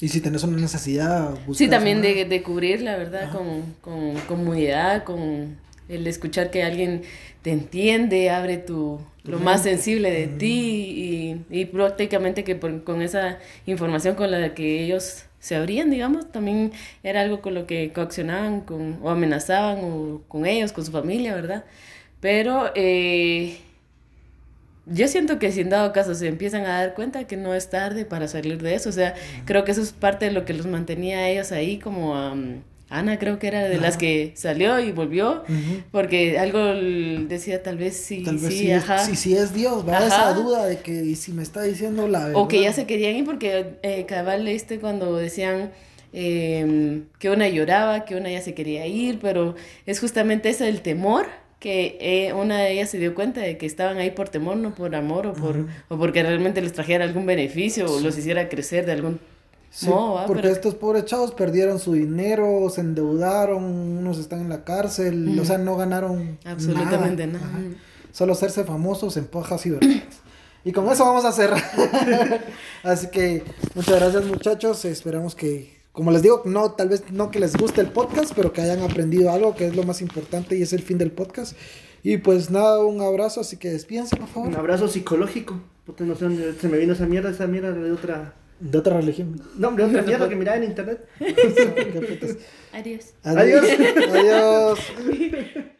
Y si tenés una necesidad, Sí, también una- de, de cubrir, la verdad, con, con comunidad, con el escuchar que alguien te entiende, abre tu lo más sensible de ti y, y prácticamente que por- con esa información con la que ellos se abrían, digamos, también era algo con lo que coaccionaban con, o amenazaban o con ellos, con su familia, ¿verdad? Pero eh, yo siento que si en dado caso se empiezan a dar cuenta que no es tarde para salir de eso, o sea, creo que eso es parte de lo que los mantenía a ellos ahí, como a Ana creo que era de las que salió y volvió, porque algo decía tal vez sí, Tal vez sí, sí, es- sí, sí es Dios, Ajá. esa duda de que y si me está diciendo la verdad. O que ya se querían ir porque eh, cabal leíste cuando decían eh, que una lloraba, que una ya se quería ir, pero es justamente ese el temor que eh, una de ellas se dio cuenta de que estaban ahí por temor, no por amor o, por, o porque realmente les trajera algún beneficio o los hiciera crecer de algún Sí. ¿va? porque Pero- estos pobres chavos perdieron su dinero, se endeudaron, unos están en la cárcel, o sea, no ganaron Absolutamente nada. Ajá. Solo hacerse famosos en pajas y verdades. Y con eso vamos a cerrar. Así que muchas gracias muchachos, esperamos que, como les digo, no, tal vez no que les guste el podcast, pero que hayan aprendido algo, que es lo más importante y es el fin del podcast. Y pues nada, un abrazo, así que despídense por Un favor. abrazo psicológico. Puta, no sé dónde se me vino esa mierda, esa mierda de otra. De otra religión. No, hombre, otra mierda que miraba en internet. Adiós. Adiós. Adiós.